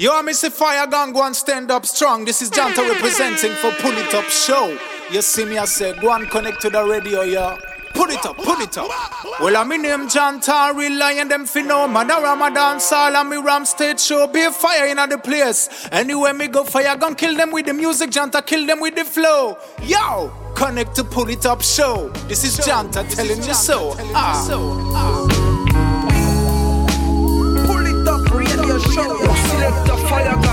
Yo, I miss a fire gun, go and stand up strong. This is Janta representing for Pull It Up Show. You see me, I say, go and connect to the radio, yo. Pull it up, pull it up. Well, I'm in name Janta, real lion, them finno. Man, a Ramadan, Sal, and me Ram State Show. Be a fire in the place. Anywhere me go, fire gun, kill them with the music, Janta, kill them with the flow. Yo, connect to Pull It Up Show. This is Janta telling you so. Ah. Fire.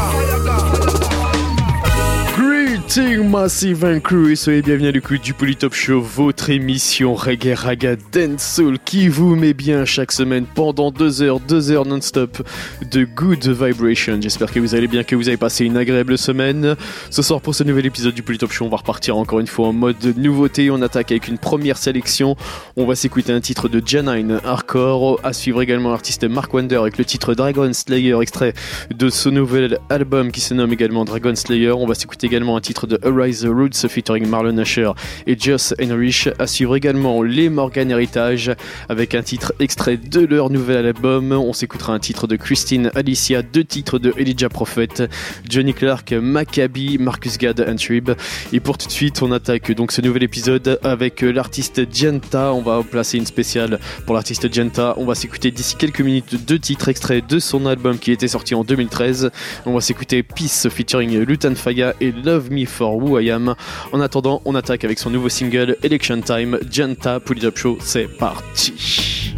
Greeting Massive and Crew et soyez bienvenus à l'écoute du Polytop Show, votre émission Reggae Raga Soul qui vous met bien chaque semaine pendant deux heures, deux heures non-stop de good vibration. J'espère que vous allez bien, que vous avez passé une agréable semaine. Ce soir pour ce nouvel épisode du Polytop Show, on va repartir encore une fois en mode nouveauté. On attaque avec une première sélection. On va s'écouter un titre de Janine Hardcore, à suivre également l'artiste Mark Wonder avec le titre Dragon Slayer, extrait de ce nouvel album qui se nomme également Dragon Slayer. On va s'écouter également un titre de Arise the Roots featuring Marlon Asher et Joss Henrich. Suivre également les Morgan Heritage avec un titre extrait de leur nouvel album. On s'écoutera un titre de Christine Alicia, deux titres de Elijah Prophet, Johnny Clark, Maccabi, Marcus Gad and Trib. Et pour tout de suite, on attaque donc ce nouvel épisode avec l'artiste Genta. On va placer une spéciale pour l'artiste Genta. On va s'écouter d'ici quelques minutes deux titres extraits de son album qui était sorti en 2013. On va s'écouter Peace featuring Lutan Faya et Love Me For Who I Am. En attendant, on attaque avec son nouveau single Election Time, Janta Pull It Up Show, c'est parti.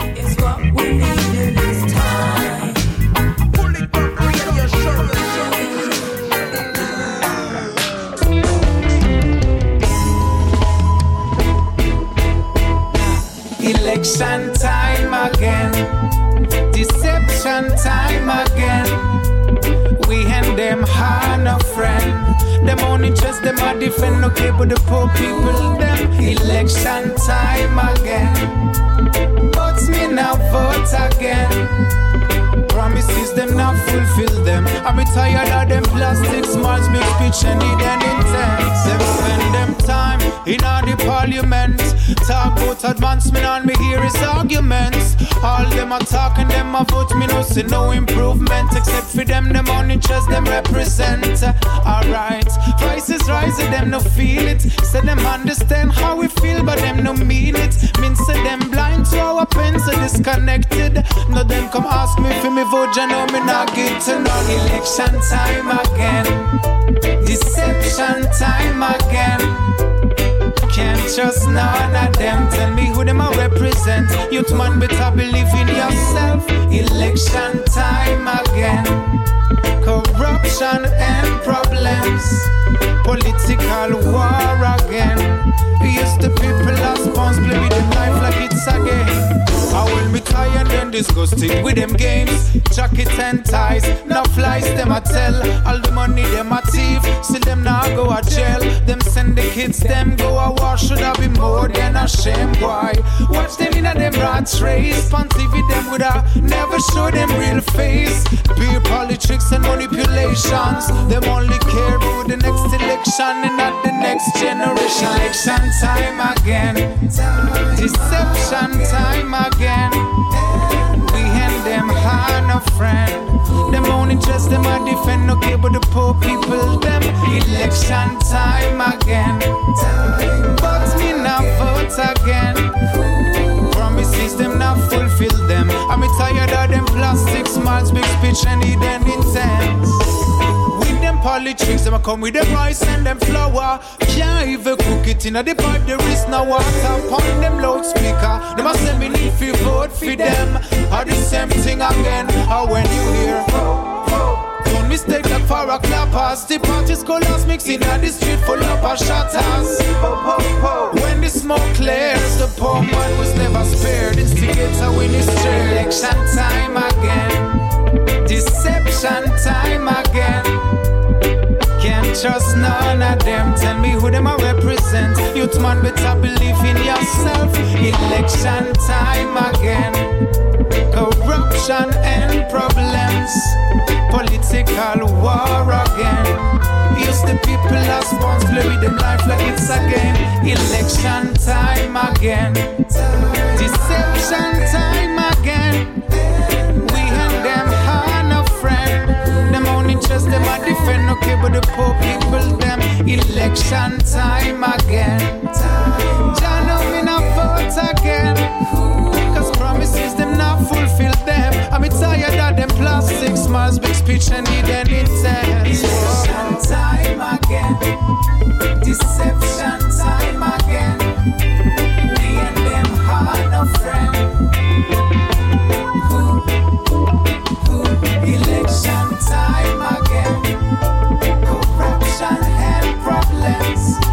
Election time again, Only them a defend, okay, but the poor people, them election time again. But me now vote again. Promises them not fulfill them. I'm tired of them plastic smarts, big speech and need an intent. Them spend them time in all the parliament. Talk about advancement and me hear his arguments. All them are talking, them a vote, me no see no improvement. Except for them, them only just them represent. Alright, prices rising, them no feel it. Say them understand how we feel, but them no mean it. Mean say them blind to our pain, so disconnected. No them come ask me for me vote, you know me not get to know election time again. Deception time again. Can't trust none of them. Tell me who them I represent. Youth man better believe in yourself. Election time again. Corruption and problems. Political war again. Yes, the people are responsible with them life like it's a game. I will be tired and disgusted with them games. Jacket and ties, no flies, them I tell. All the money them a thief, see them now go a jail. Them send the kids, them go a war. Should I be more than a shame? Why? Watch them in a them rat race. On TV them would a never show them real face. Beer politics and manipulations. Them only care about the next election and not the next generation. Election time again. Deception time again. We and them are no friend. Them only just them a defend, okay, but the poor people, them election time again. But me not vote again. Promises them not fulfill them. I'm tired of them plastic smarts, big speech and hidden. With them politics, them a come with them rice and them flour. Can't even cook it in a the pipe, there is no water. Upon them loudspeaker, them a say me need to vote for them. Or the same thing again, or when you hear. Don't mistake like for a clappers. The party's colors mixing at the street full of our shatters. When the smoke clears, the poor man was never spared. Instigator win his chair. Election time again. Deception time again. Trust none of them. Tell me who them I represent. Youth man better believe in yourself. Election time again. Corruption and problems. Political war again. Use the people as play with them life like it's a game. Election time again. Deception time again. And them are no okay, but the poor people them election time again. Know me not vote again. Cause promises them not fulfill them. I'm tired of them plastic smiles, big speech and need any test. Election time again. Deception time again. Me and them are no friend. Problems.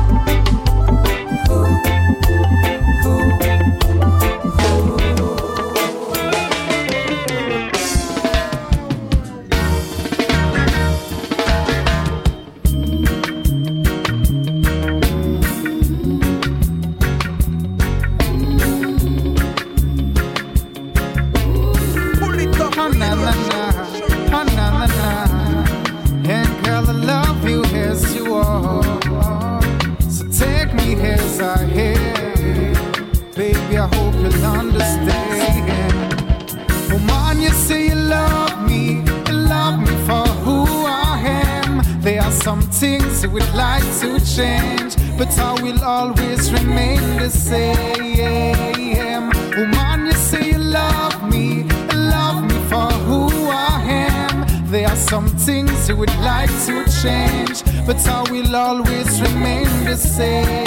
Always remain the same.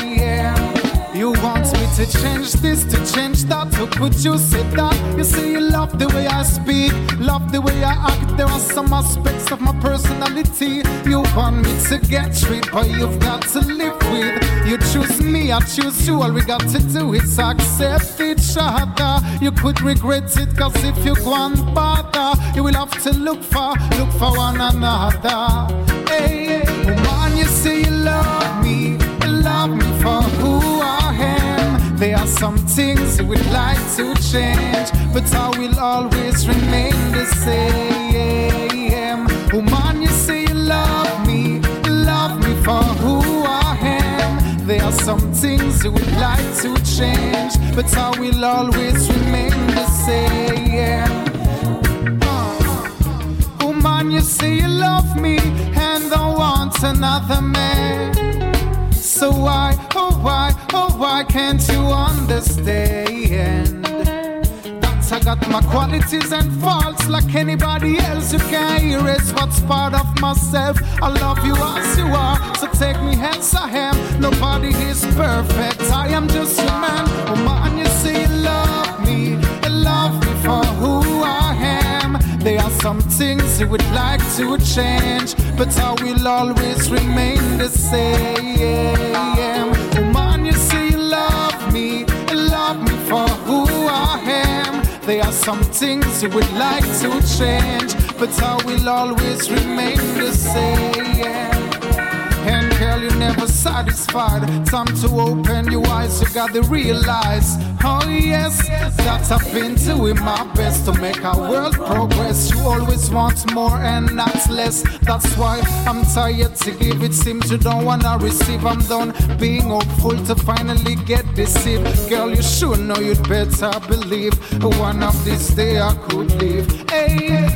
You want me to change this, to change that, to put you say that. You say you love the way I speak, love the way I act. There are some aspects of my personality you want me to get rid, but you've got to live with. You choose me, I choose you. All we got to do is accept each other. You could regret it, cause if you go and bother, you will have to look for, look for one another. Hey, things we'd like to change, but I will always remain the same. Oh, Woman, you say you love me, love me for who I am. There are some things would like to change, but I will always remain the same. Uh, oh, Woman, you say you love me and don't want another man. So why, oh oh why can't you understand? That I got my qualities and faults like anybody else. You can't erase what's part of myself. I love you as you are, so take me as I am. Nobody is perfect. I am just a man. Oh man, you say you love me, you love me for who I am. There are some things you would like to change, but I will always remain the same. There are some things you would like to change, but I will always remain the same. Girl, you never satisfied. Time to open your eyes, you gotta realize. Oh, yes, that I've been doing my best to make our world progress. You always want more and not less. That's why I'm tired to give. It seems you don't wanna receive. I'm done being hopeful to finally get deceived. Girl, you should know you'd better believe. One of these days I could leave. Hey,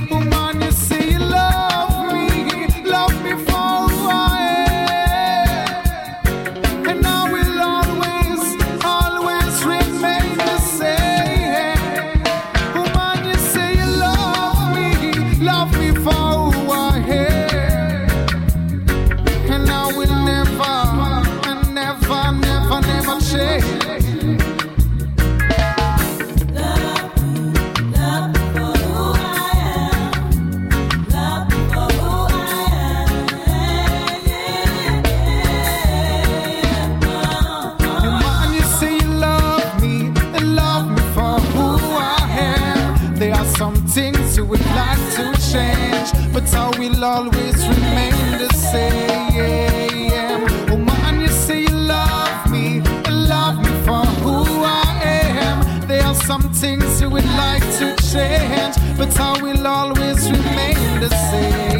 but I will always remain the same. Oh, Woman, you say you love me, and love me for who I am. There are some things you would like to change, but I will always remain the same.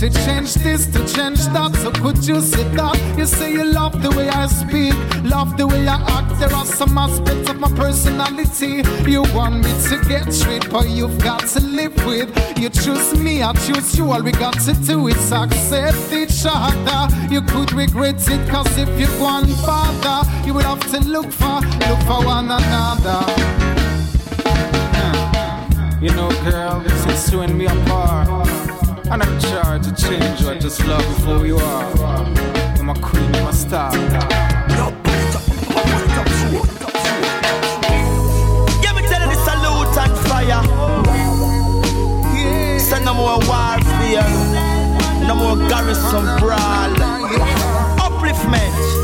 To change this, to change that. So could you say that? You say you love the way I speak, love the way I act. There are some aspects of my personality you want me to get straight, but you've got to live with. You choose me, I choose you. All we got to do is accept each other. You could regret it, cause if you go on further, you would have to look for, look for one another. You know, girl, since you and me apart, I'm not charged to change. I just love who you are. You're my queen, you're my star. Give me tell you salute and fire. Send no more warfare, no more garrison brawl. Upliftment.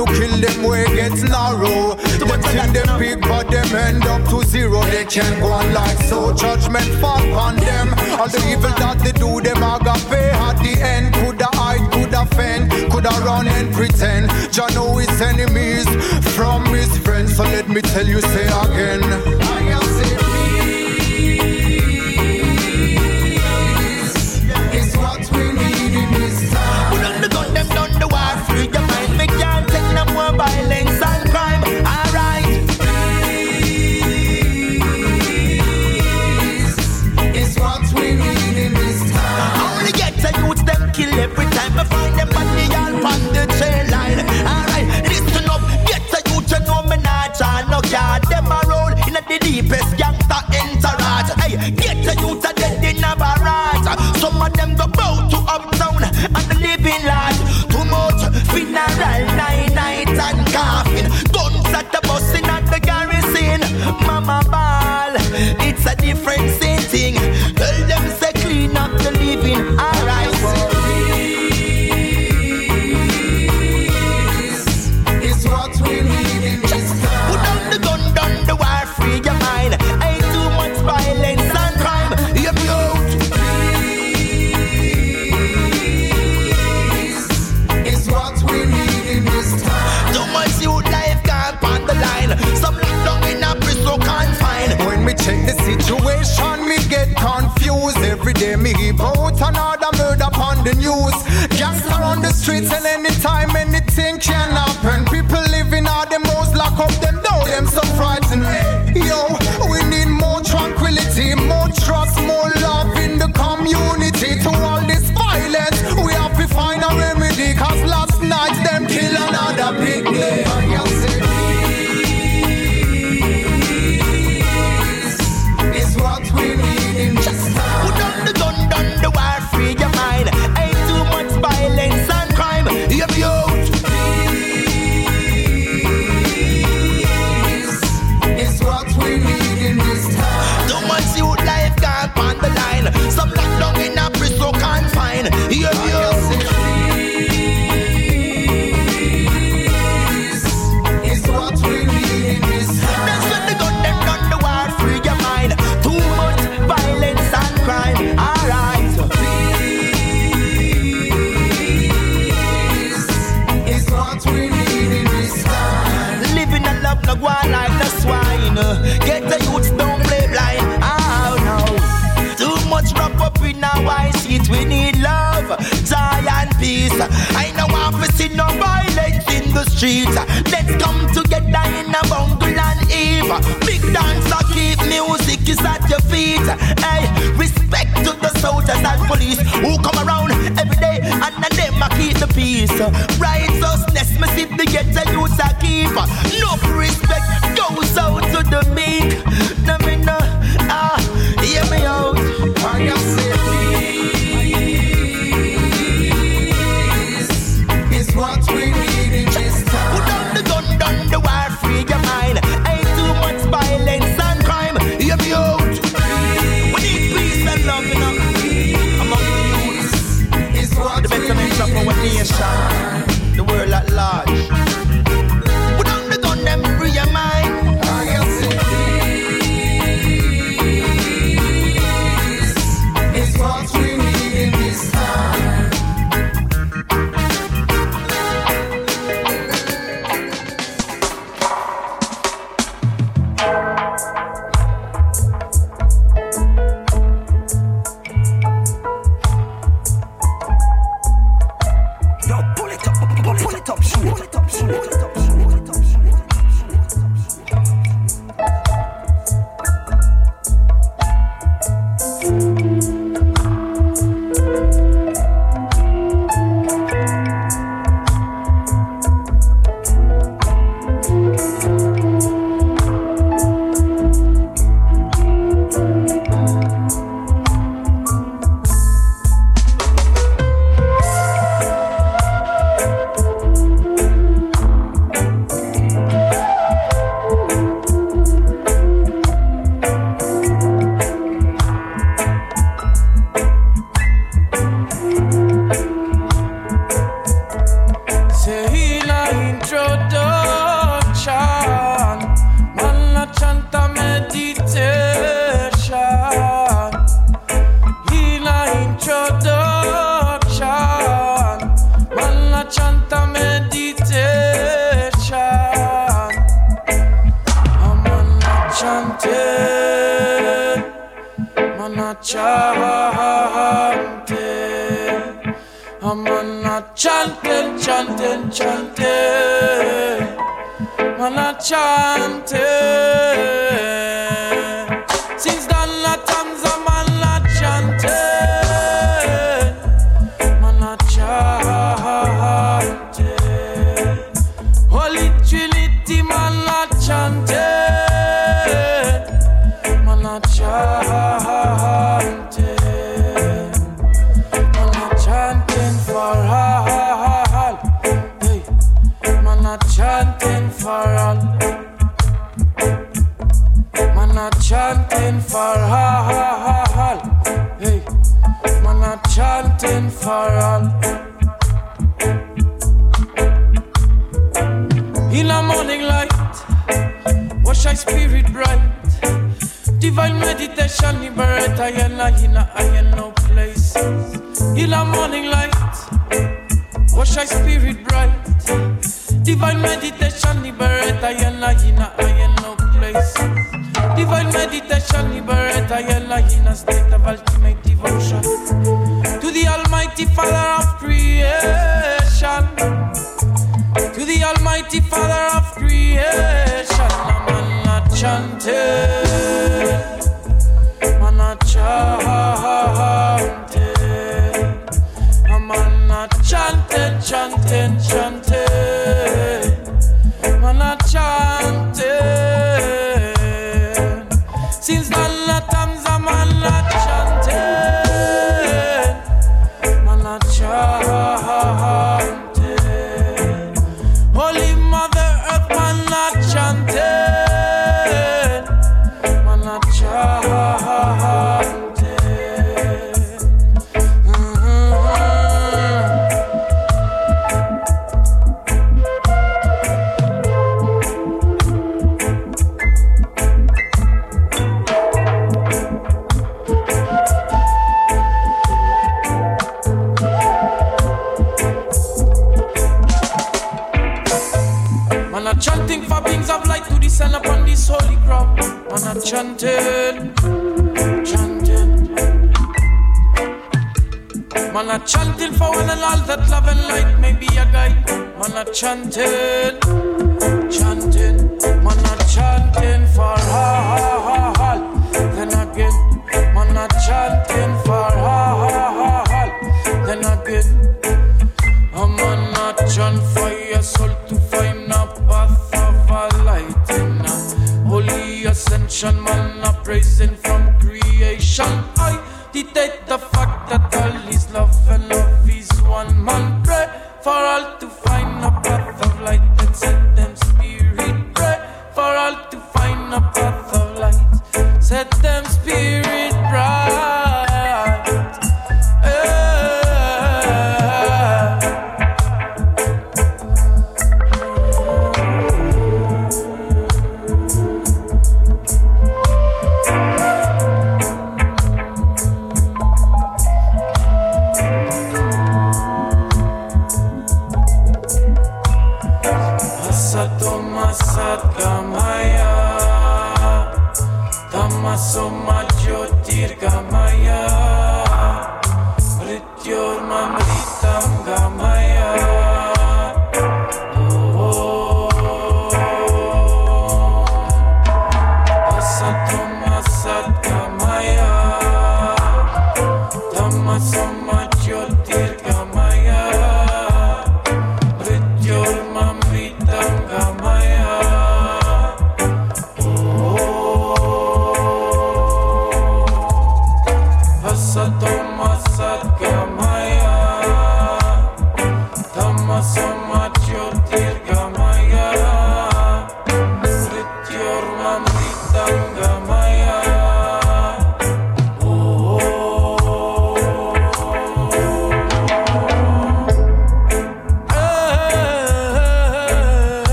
Who kill them way gets narrow. Them think them big, but them end up to zero. They can't go on like so. Judgment fall on them. All the evil that they do, them are gonna pay at the end. Coulda hide, coulda fend, coulda run and pretend. Jah know his enemies from his friends. So let me tell you, say again. The deepest gangster entourage. Hey, get the youth a dead in a barrage. Some of them go bow to uptown and the living large. Too much funeral night night and coffin. Guns at the bus in at the garrison. Mama ball, it's a different setting. Can streets. Let's come together in a bungle and eve. Big dancer keep music is at your feet. Hey, respect to the soldiers and police who come around every day and then them a keep the peace. Righteousness, me see the get the youth a keep. No respect goes out to the meek. chanted, chanted. Man, I chanted for when and all that love and light may be a guide. Man, I chanted, chanted. Man, I chanted for her. accommodate the fuck? that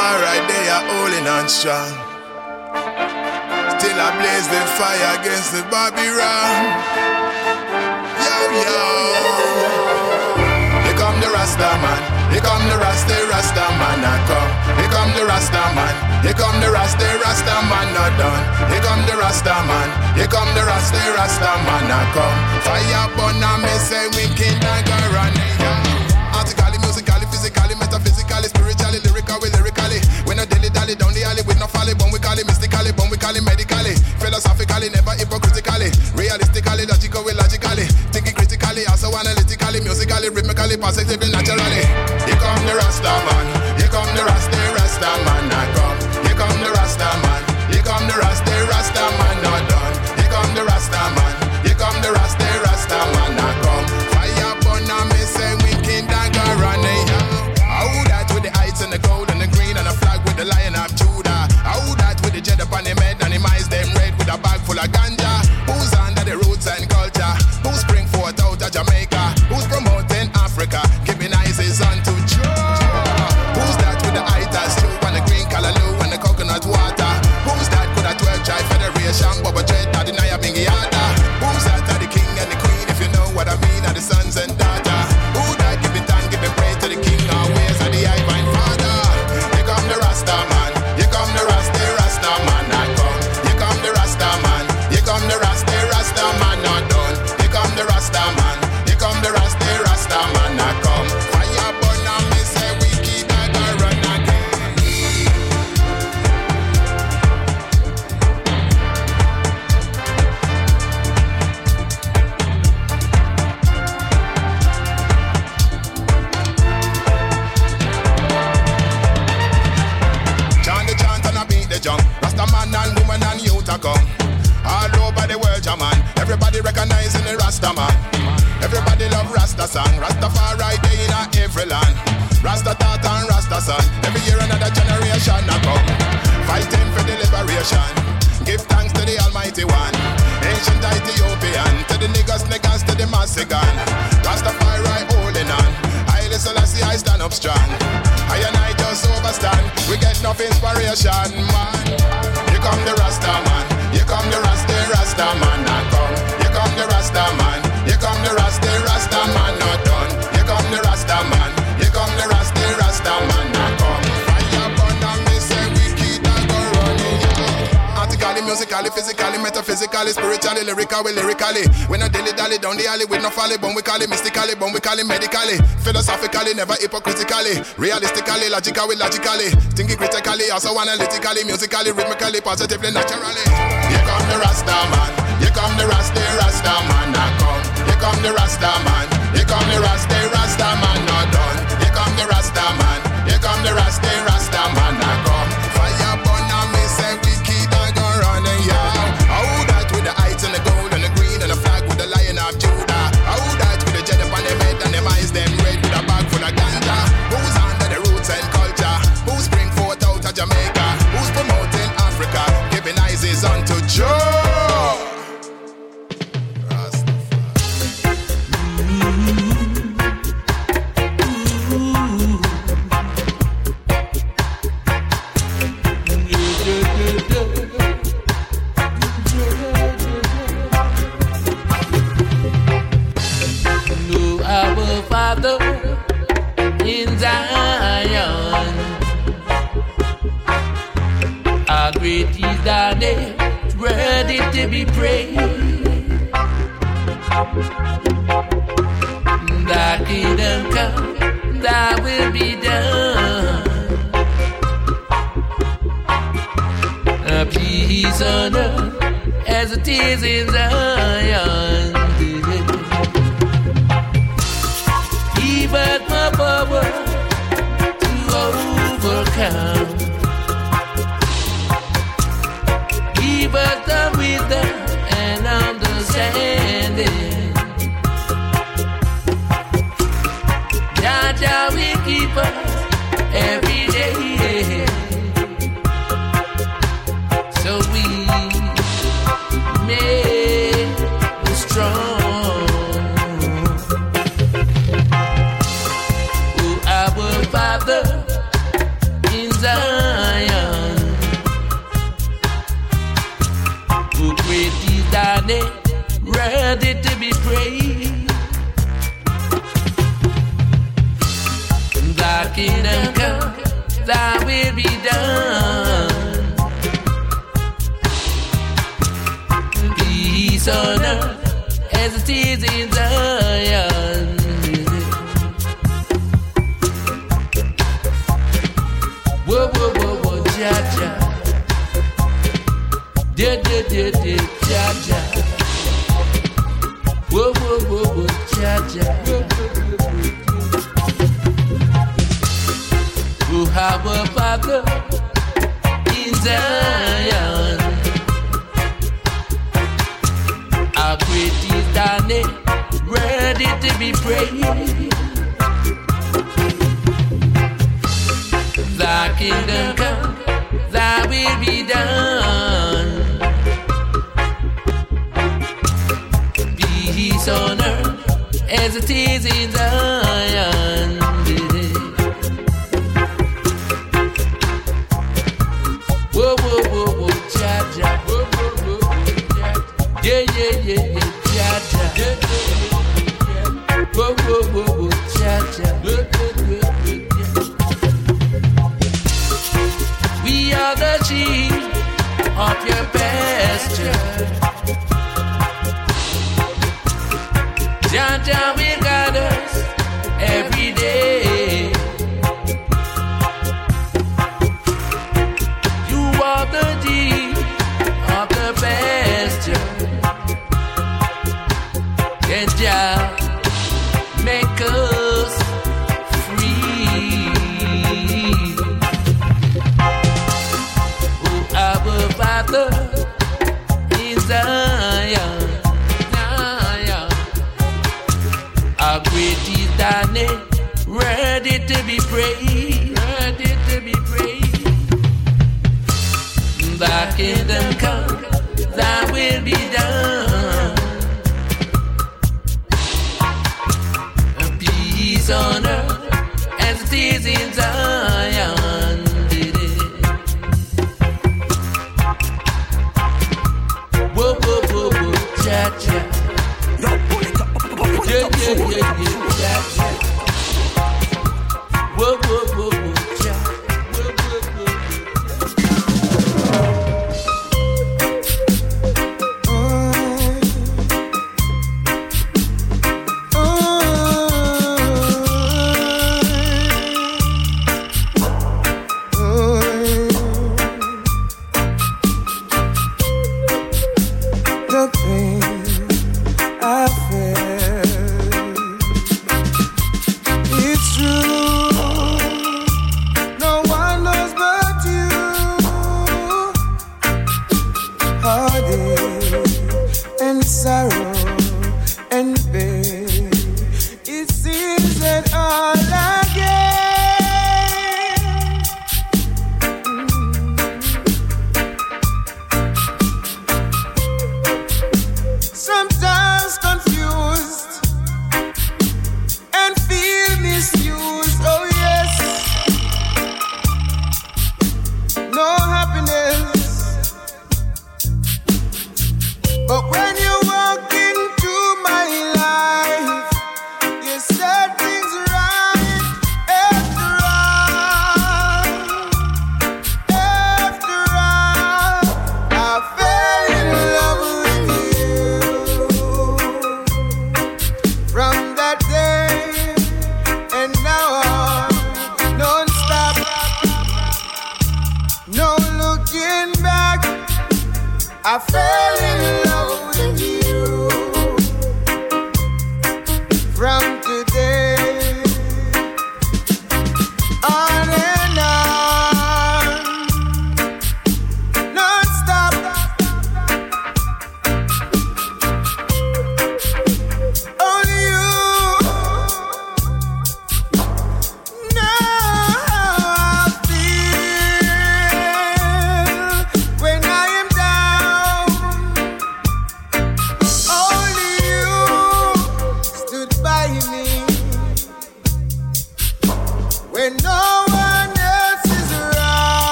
man right there holding on strong. Still I blaze the fire against the Babylon. Yo, yo. Here come the Rasta man. Here come the Rasta, Rasta man, I come. Here come the Rasta man. Here come the Rasta, Rasta man, not done. Here come the Rasta man. Here come the Rasta, Rasta man, I come. Fire burn, I say wicked, I go running. down the alley with no folly. But we call it mystically, but we call it medically. Philosophically, never hypocritically. Realistically, logically, logically. Thinking critically, also analytically, musically, rhythmically, positively, naturally. Here come the Rasta man. Here come the Rasta, Rasta man. I come. Here come the Rasta man. down the alley with no folly, but we call it mystically, but we call it medically, philosophically, never hypocritically, realistically, logically, logically, thinking critically, also analytically, musically, rhythmically, positively, naturally. Here come the Rasta man, here come the Rasta, Rasta man, I come. Here come the Rasta man, here come the Rasta, Rasta man, not done. Here come the Rasta man, here come the Rasta, Rasta man. Thy kingdom come, thy will be done. A peace on earth as it is in Zion.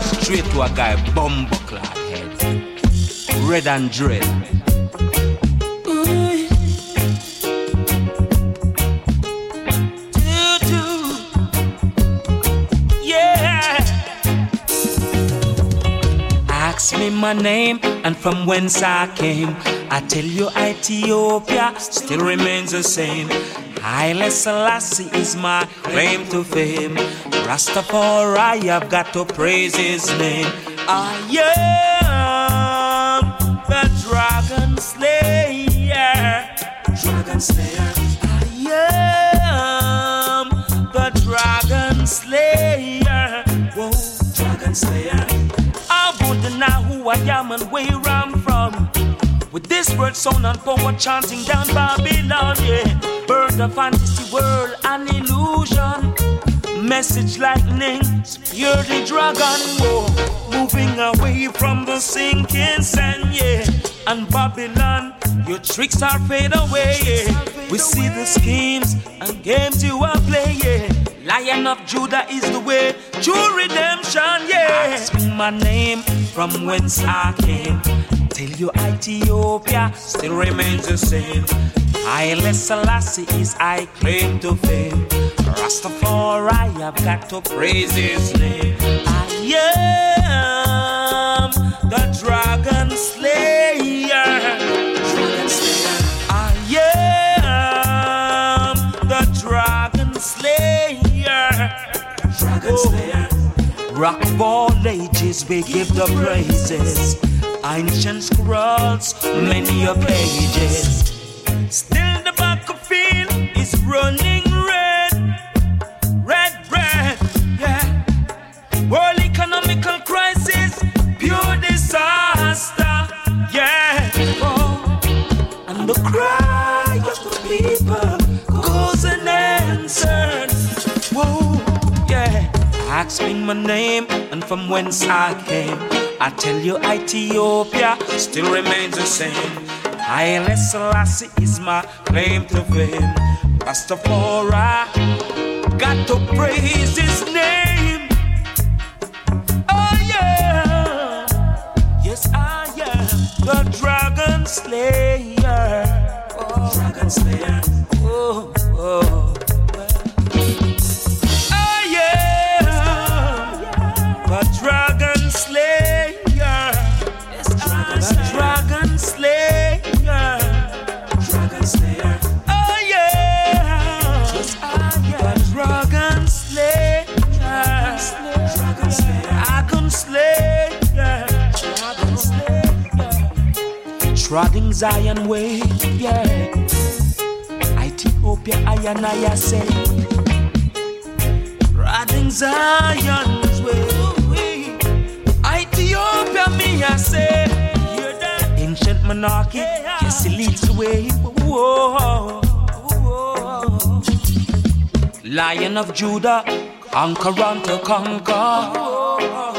Straight to a guy, bumbo head. Red and dread. Ask me my name and from whence I came. I tell you, Ethiopia still remains the same. Haile Selassie is my claim to fame. Rastafari, I've got to praise his name. I am the dragon slayer. Dragon slayer. I am the dragon slayer. Whoa, dragon slayer. I wouldn't know who I am and where I'm from. With this word, sound and power chanting down Babylon, yeah. Bird of fantasy world, an illusion. Message lightning, spear the dragon, whoa. Moving away from the sinking sand, yeah. And Babylon, your tricks are fade away, yeah. We see the schemes and games you are playing, yeah. Lion of Judah is the way, to redemption, yeah. Ask my name, from whence I came. Tell you Ethiopia still remains the same. Haile Selassie is I claim to fame. Rastafari, I've got to praise his name. I am the dragon slayer. Slayer. Rock of all ages, we give the praises. Ancient scrolls, many a pages. Still the battlefield is running Me my name and from whence I came. I tell you, Ethiopia still remains the same. Haile Selassie is my claim to fame. Pastor Rastafari, got to praise his name. Oh yeah, yes I am the Dragon Slayer. Oh, Dragon Slayer. Oh. Oh Trotting Zion way, yeah. Ethiopia, I and I say. Trotting Zion's way. Ethiopia, me I say. Ancient monarchy, way. Whoa. Lion of Judah, conquer unto conquer.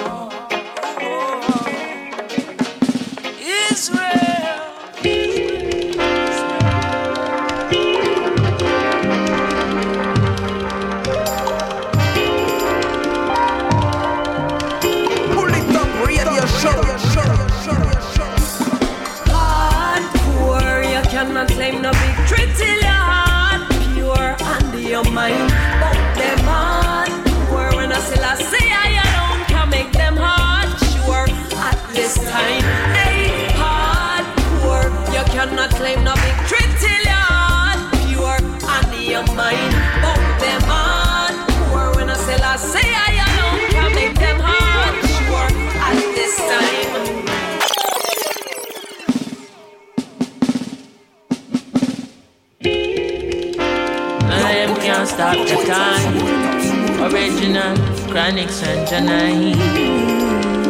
Original, Chronixx and Jah9.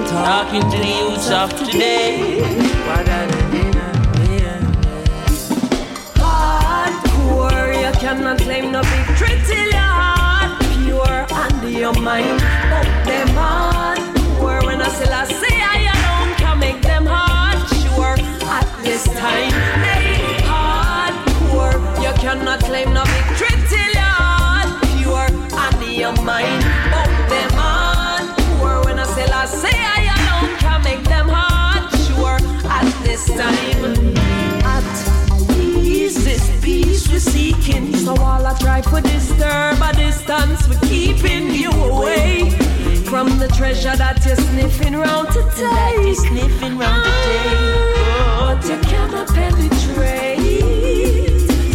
Talking to the youths of today. Hardcore, you cannot claim no victory till your heart pure and your mind. But them hardcore, when I say I say I alone can make them hard sure at this time. Hey, hardcore, you cannot claim no victory till your heart pure and your mind. But say I alone can make them hard sure at this time. At Peace is peace we're seeking. So all I try for disturb a distance, we're keeping you away from the treasure that you're sniffing round to take. That you're sniffing round ah, But you cannot penetrate.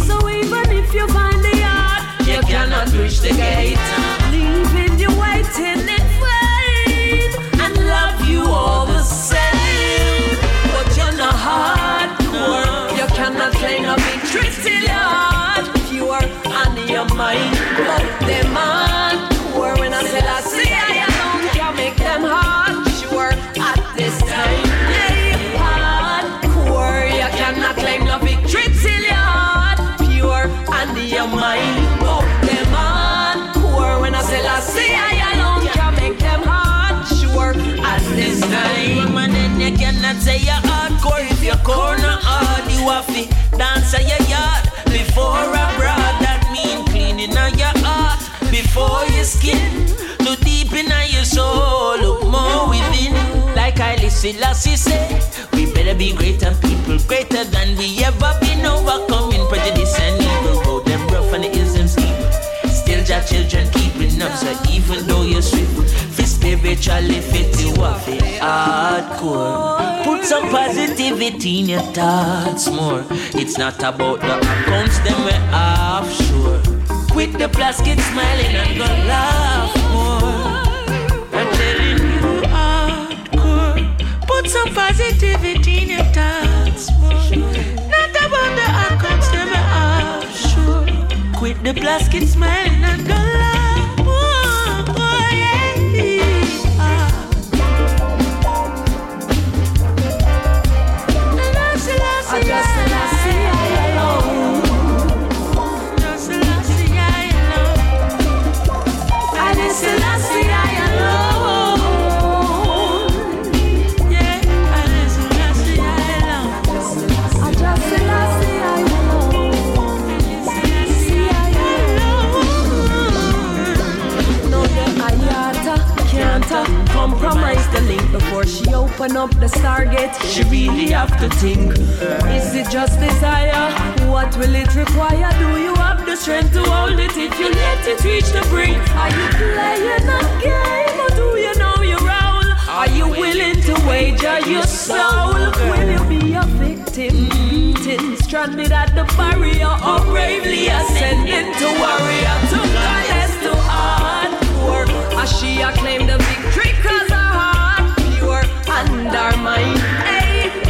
So even if you find the yard, you cannot reach the gate. Leaving you them when I say I alone can make them hard sure at this time. Hardcore. You cannot claim no victory till your pure and your mind. But them hardcore when I say I alone can make them hard sure at this time. Man, then you cannot say you're hardcore if you're corner hard. You to dance at your yard Listen, say, we better be greater people, greater than we ever been. Overcoming prejudice and evil, go them rough and the isms evil. Still, your children keeping up, so even though you're swift, fi spiritually fit you fi hardcore. Put some positivity in your thoughts more. It's not about the accounts, them we're offshore. Quit the plastic smiling and go laugh the plastic smiling and go open up the Stargate. She really have to think. Is it just desire? What will it require? Do you have the strength to hold it if you let it reach the brink? Are you playing a game or do you know your role? Are you willing to wager your soul? Will you be a victim? Beaten, stranded at the barrier, or bravely ascending to warrior to goddess to hardcore? As she acclaim the victory, undermine a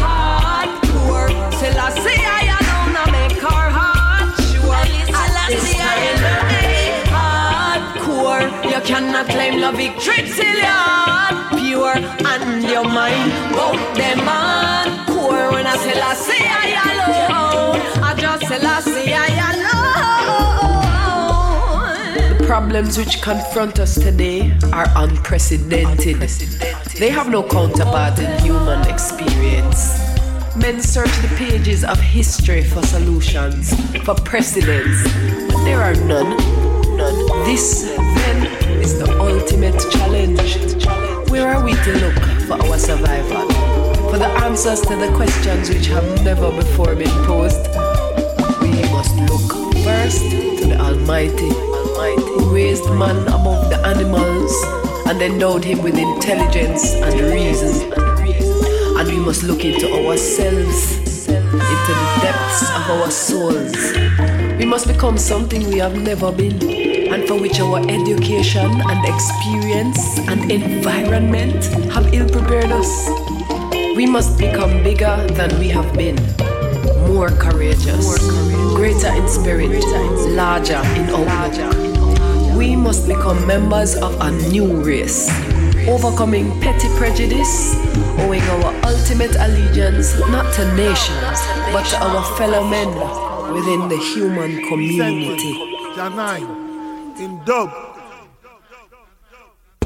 hardcore. Selassie, I alone I make her heart sure. Selassie, I alone a hardcore. You cannot claim the victory till you're pure and your mind won't demand. When I say, I alone, I just Selassie, I alone problems which confront us today are unprecedented. They have no counterpart in human experience. Men search the pages of history for solutions, for precedents, but there are none. None. This, then, is the ultimate challenge. Where are we to look for our survival? For the answers to the questions which have never before been posed? We must look first to the Almighty, Almighty raised man above the animals and endowed him with intelligence and reason. And we must look into ourselves, into the depths of our souls. We must become something we have never been, and for which our education and experience and environment have ill prepared us. We must become bigger than we have been, more courageous, greater in spirit, larger in outlook. We must become members of a new race, overcoming petty prejudice, owing our ultimate allegiance not to nations, but to our fellow men within the human community. In dub.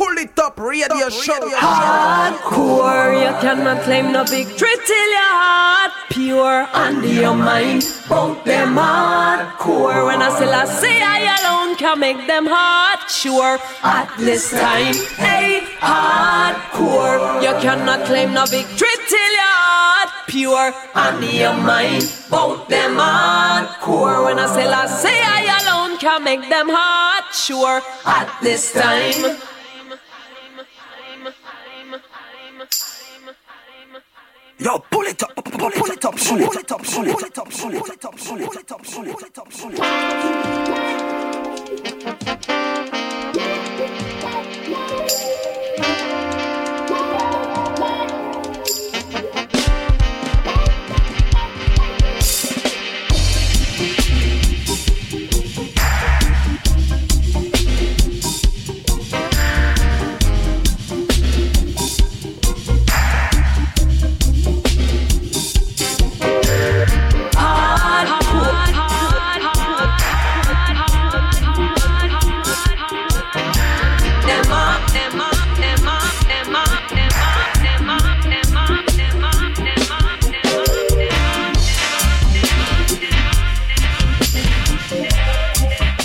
Pull it up, radio show. Hardcore, you cannot claim no victory till your heart pure under your mind. Both them hardcore. When I say I say I alone can make them heart sure at this time. Hey, hardcore, you cannot claim no victory till your heart pure under your mind. Both them hardcore. When I say I say I alone can make them heart sure at this time. Yo, pull it up, pull it, up, pull it up, pull it up, pull it up, pull it up, pull it up, pull it up, pull it up, pull it up.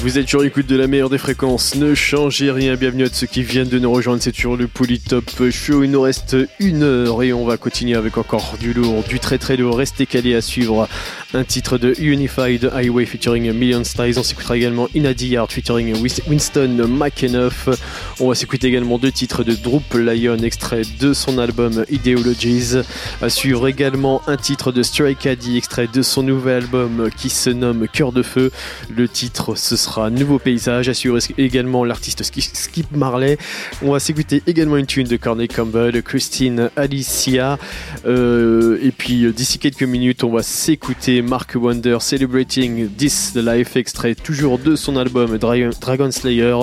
Vous êtes sur l'écoute de la meilleure des fréquences, ne changez rien, bienvenue à ceux qui viennent de nous rejoindre, c'est sur le Polytop Show, il nous reste une heure et on va continuer avec encore du lourd, du très très lourd, restez calés à suivre un titre de Unified Highway featuring Million Styles, on s'écoutera également Inadi Yard featuring Winston McEnough, on va s'écouter également deux titres de Droop Lion, extrait de son album Ideologies, à suivre également un titre de Stray Caddy, extrait de son nouvel album qui se nomme Cœur de Feu, le titre ce sera Nouveau Paysage, à suivre également l'artiste Ski- Skip Marley, on va s'écouter également une tune de Corney Campbell, Christine Alicia, euh, et puis euh, d'ici quelques minutes on va s'écouter Mark Wonder Celebrating This the Life, extrait toujours de son album Dra- Dragon Slayer.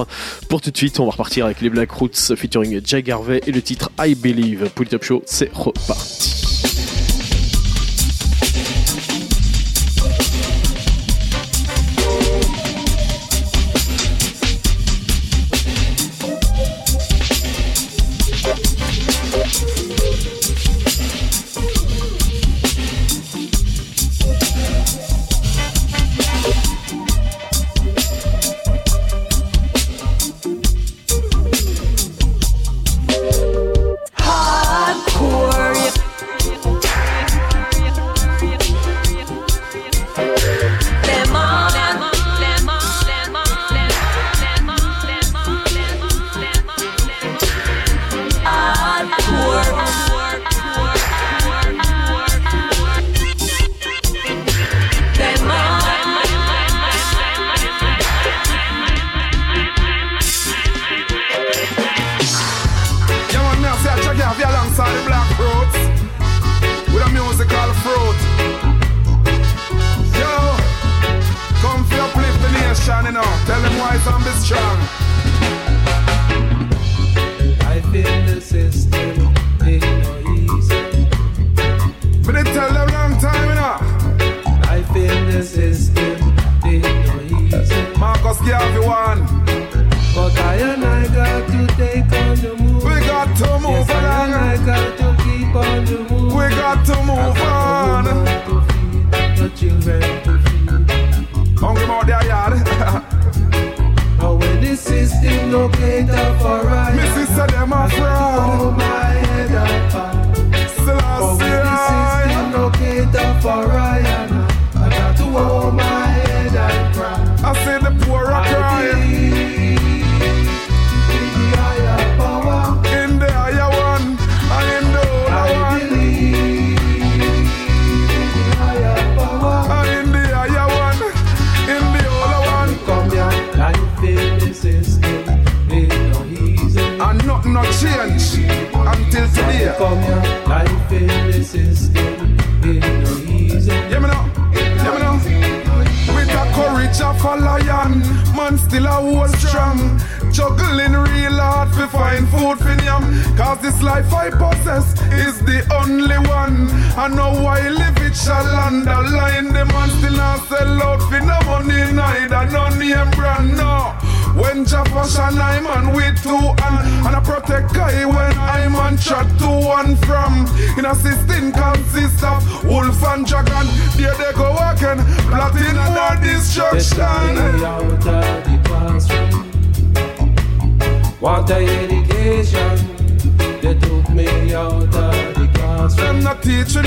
Pour tout de suite on va repartir avec les Black Roots featuring Jack Harvey et le titre I Believe. Pour le top show c'est reparti.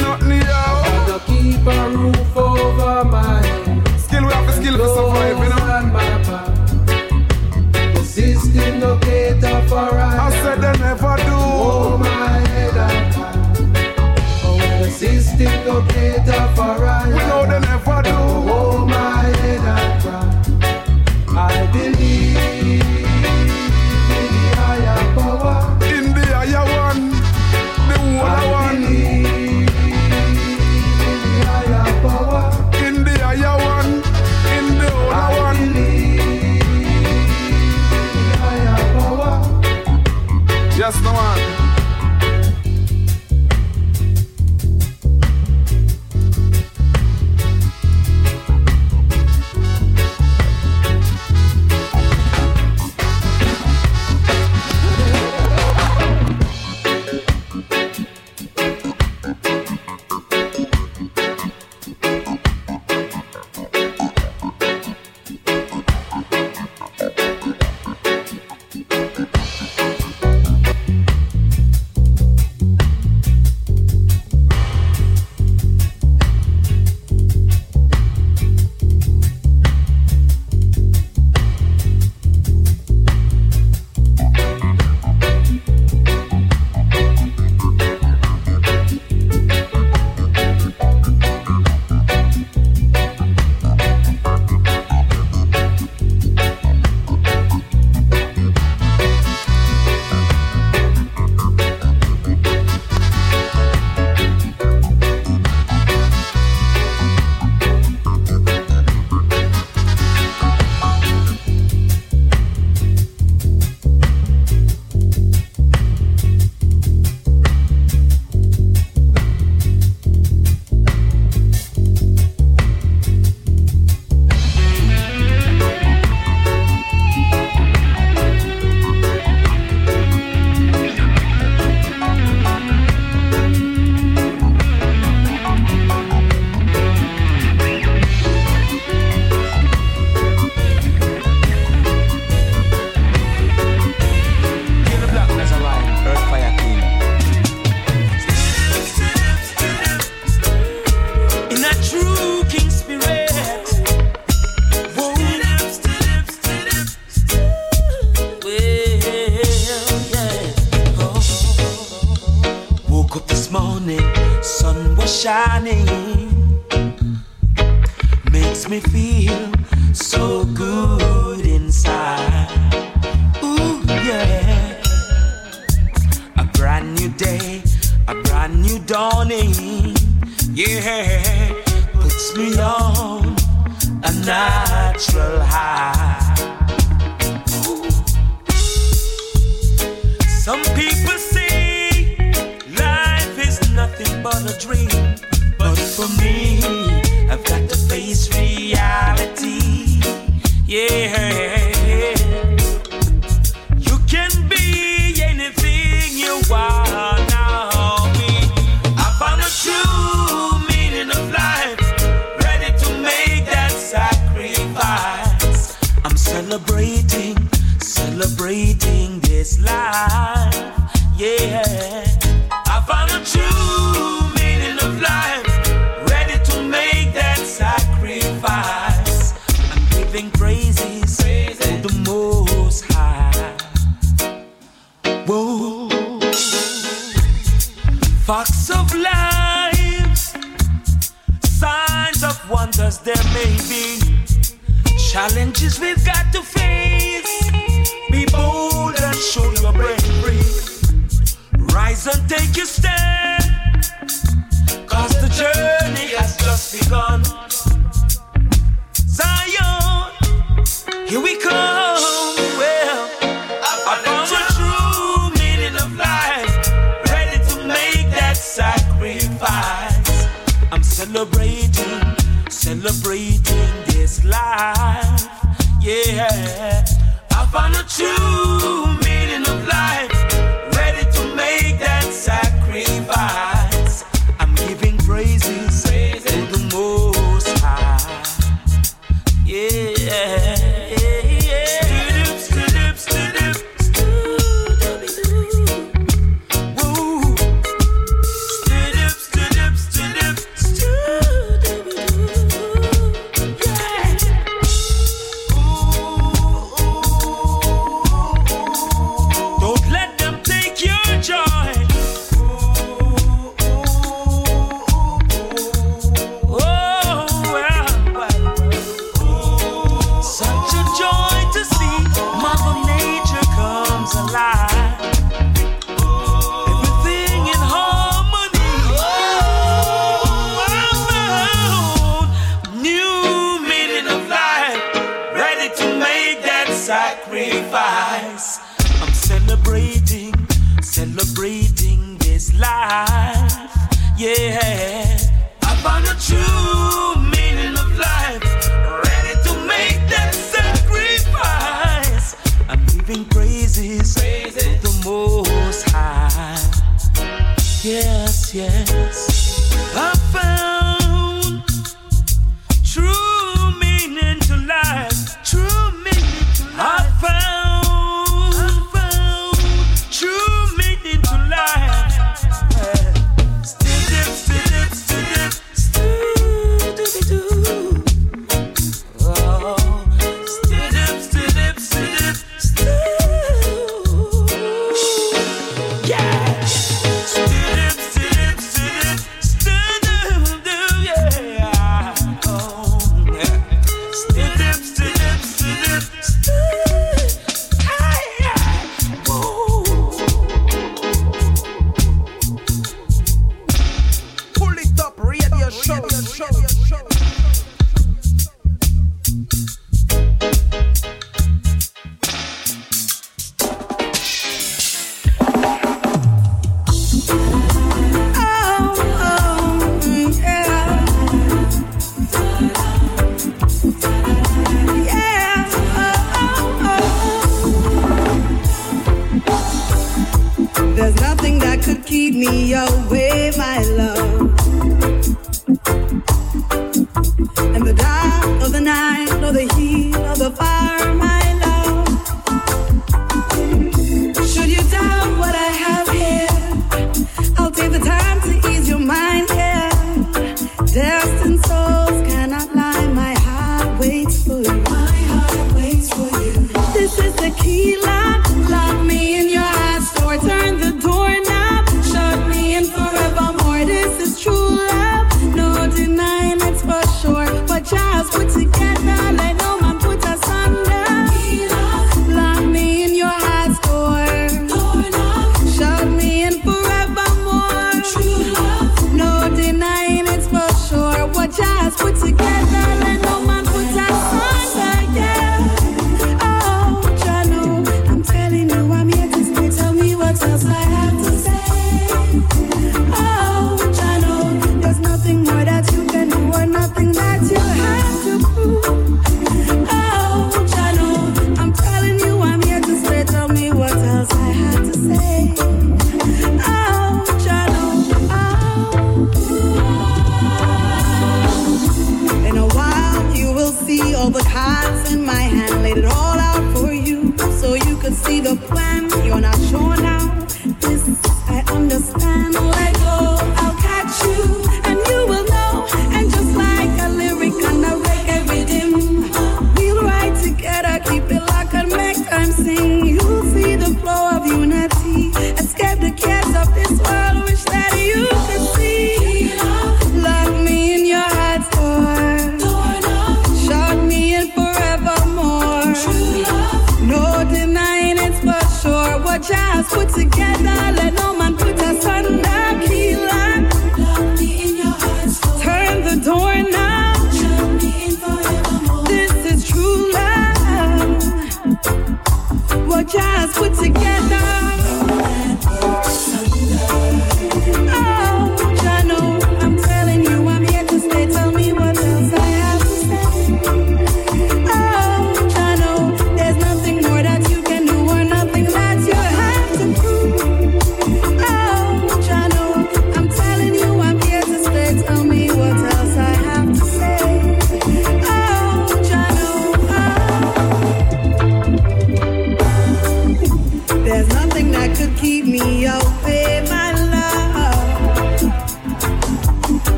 Nothing here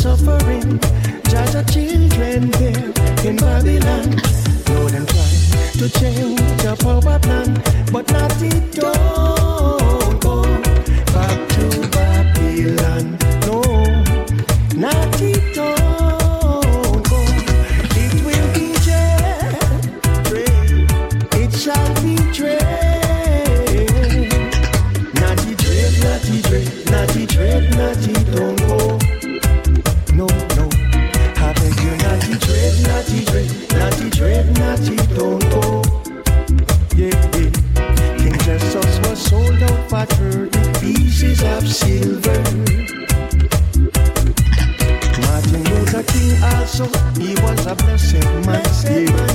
suffering. Judge our children there in Babylon. Lord, I'm trying to change the power plan, but not it don't go. children. Martin Luther King also, he was a blessed man. Blessed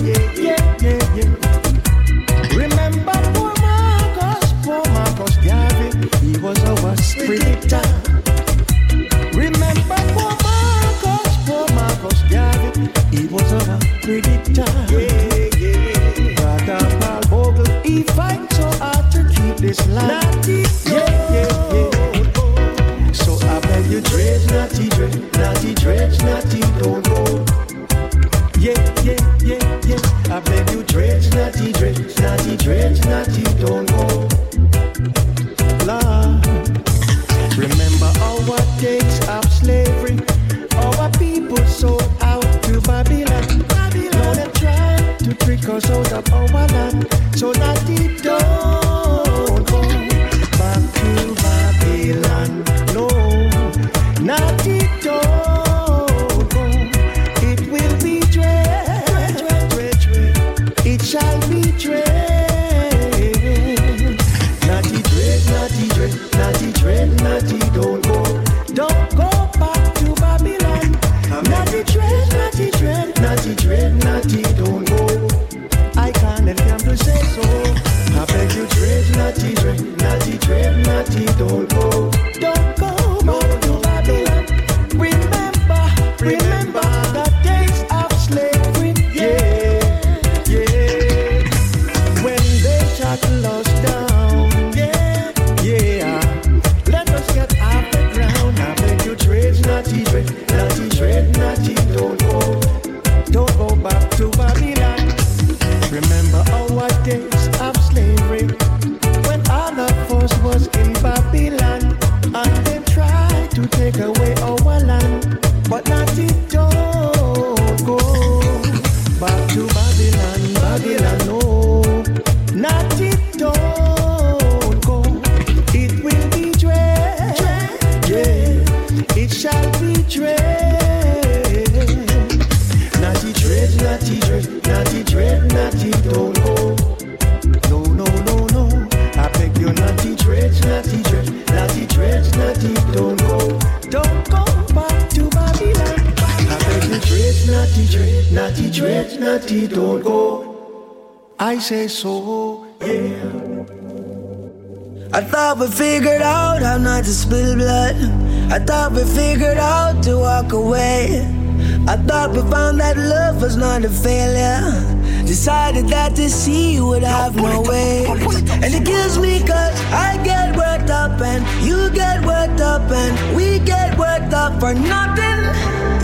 it kills me cause I get worked up and you get worked up and we get worked up for nothing.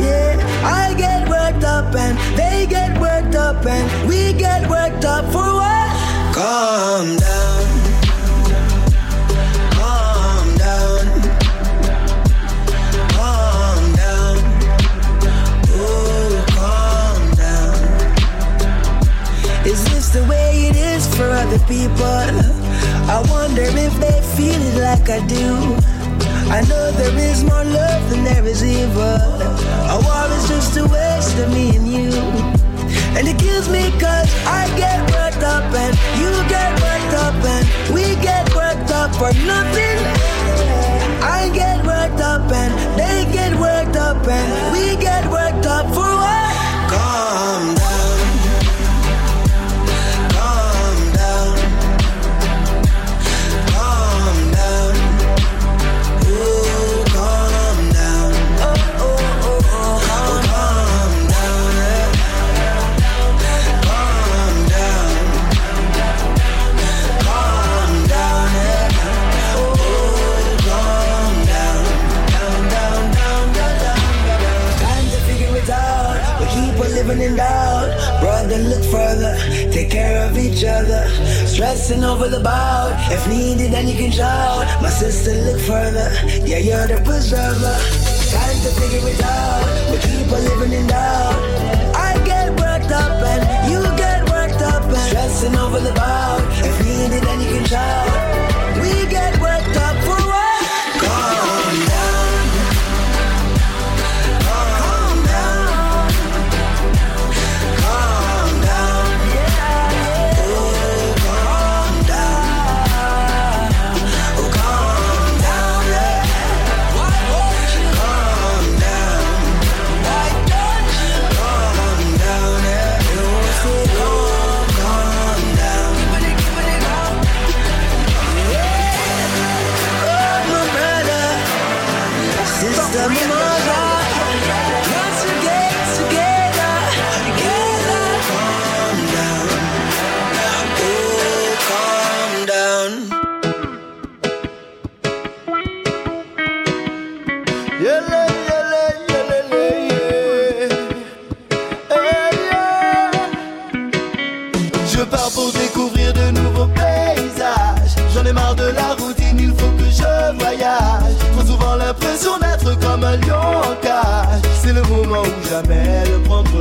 Yeah, I get worked up and they get worked up and we get worked up for what? Calm down. Calm down. Calm down. Ooh, calm down. Is this the way it is for other people? I wonder if they feel it like I do. I know there is more love than there is evil. A war is just a waste of me and you. And it kills me cause I get worked up and you get worked up and we get worked up for nothing. I get worked up and they get worked up and we get worked up for what? Calm Each other. Stressing over the bout. If needed, then you can shout. My sister, look further. Yeah, you're the preserver. Time to figure it out. We keep on living in doubt. I get worked up and you get worked up and stressing over the bout. If needed, then you can shout. We get jamais de prendre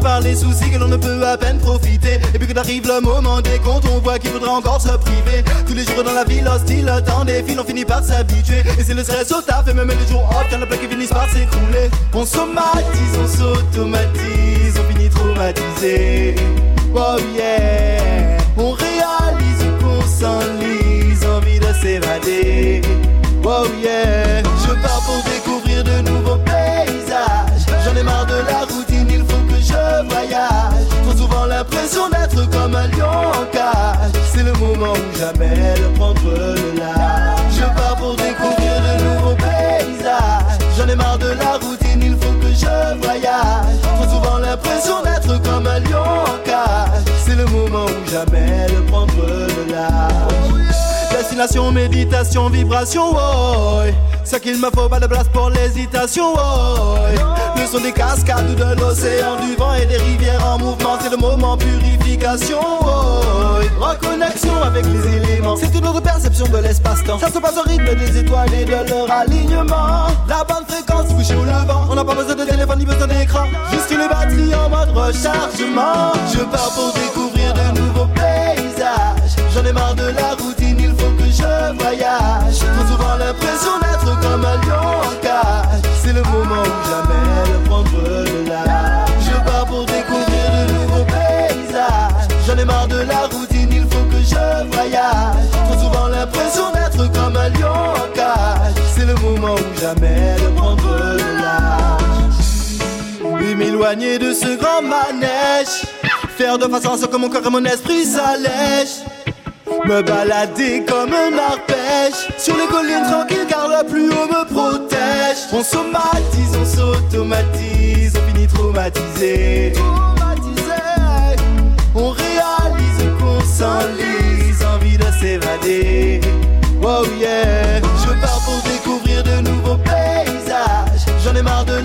par les soucis que l'on ne peut à peine profiter. Et puis que arrive le moment des comptes, on voit qu'il faudra encore se priver. Tous les jours dans la ville hostile, le temps défile, on finit par s'habituer. Et c'est le stress au taf, et même les jours off, y'en a plein qui finissent par s'écrouler. On somatise, on s'automatise, on finit traumatisé. Oh yeah, on réalise qu'on s'enlise, envie de s'évader. Oh yeah, je pars pour découvrir moment ou jamais de prendre le large. Je pars pour découvrir de nouveaux paysages. J'en ai marre de la routine, il faut que je voyage. Trop souvent l'impression d'être comme un lion en cage. C'est le moment ou jamais de prendre le large. Destination, méditation, vibration, oh, Ce qu'il me faut, pas de place pour l'hésitation. Oh, le son des cascades ou de l'océan, du vent et des rivières en mouvement, c'est le moment purification. Reconnexion avec les éléments, c'est une autre perception de l'espace-temps. Ça se passe au rythme des étoiles et de leur alignement. La bonne fréquence couchée au levant, on n'a pas besoin de téléphone ni besoin d'écran. Juste les batteries en mode rechargement. Je pars pour découvrir de nouveaux paysages. J'en ai marre de la routine, il faut que je voyage. Trop souvent l'impression d'être C'est le moment ou jamais de prendre le large. Je pars pour découvrir de nouveaux paysages. J'en ai marre de la routine, il faut que je voyage. Trop souvent l'impression d'être comme un lion en cage. C'est le moment ou jamais de prendre le large. Et m'éloigner de ce grand manège. Faire de façon à ce que mon corps et mon esprit s'allègent. Me balader comme un arpège. Sur les collines tranquilles car plus haut me protège. On somatise, on s'automatise On finit traumatisé. On réalise qu'on s'enlise Envie de s'évader. Oh yeah. Je pars pour découvrir de nouveaux paysages. J'en ai marre de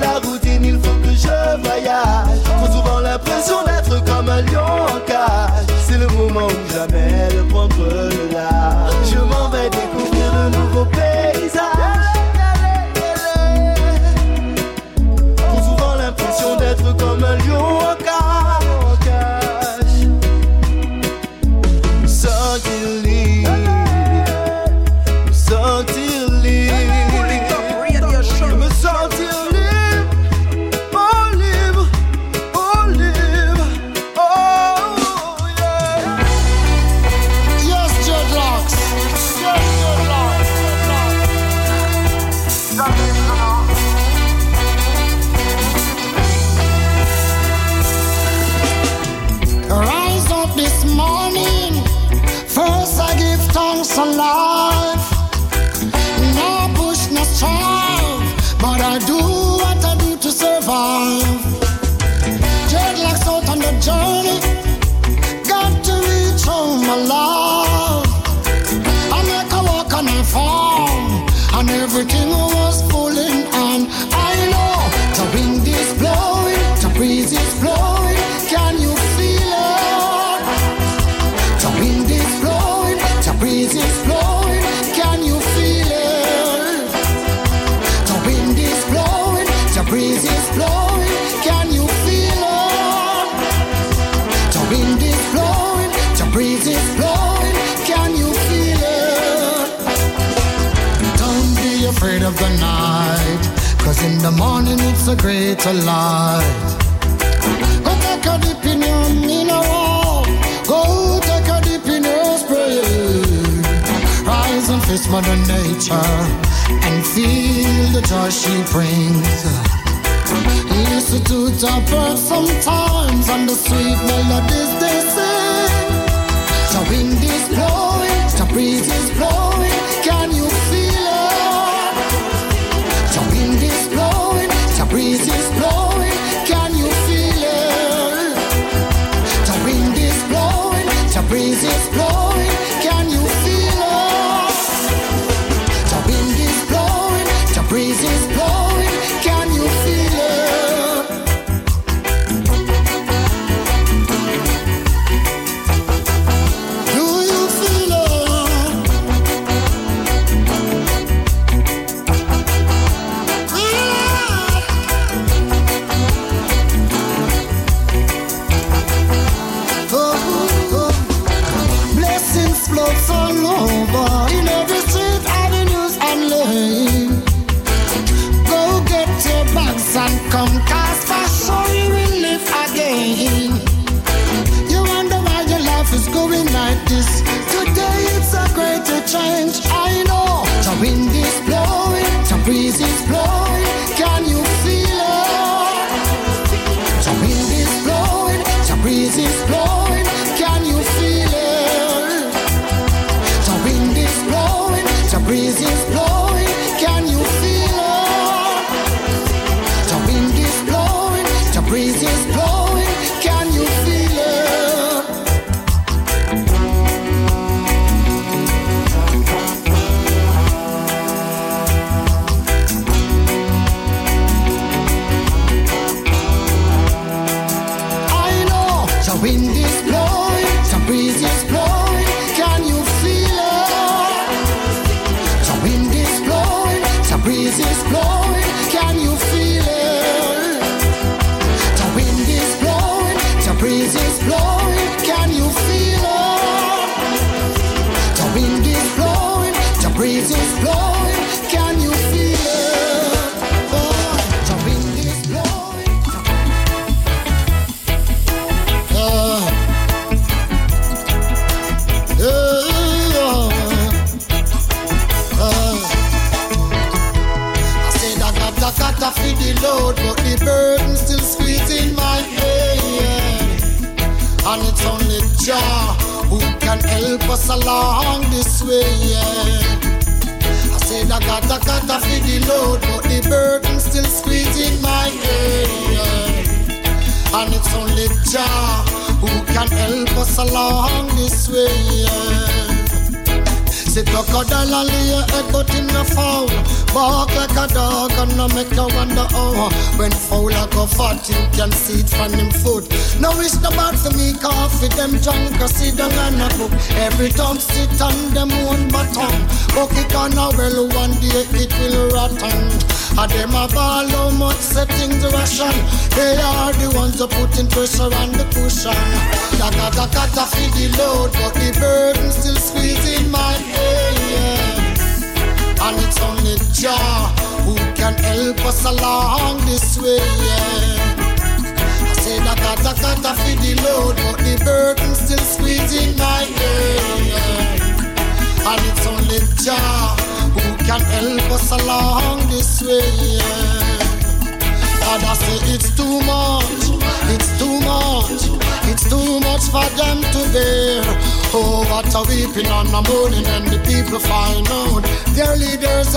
a greater light. Go take a dip in your mineral, go take a dip in your spray. Rise and face Mother Nature and feel the joy she brings. Listen to the birds sometimes and the sweet melodies they sing. The wind is blowing, the breeze is blowing.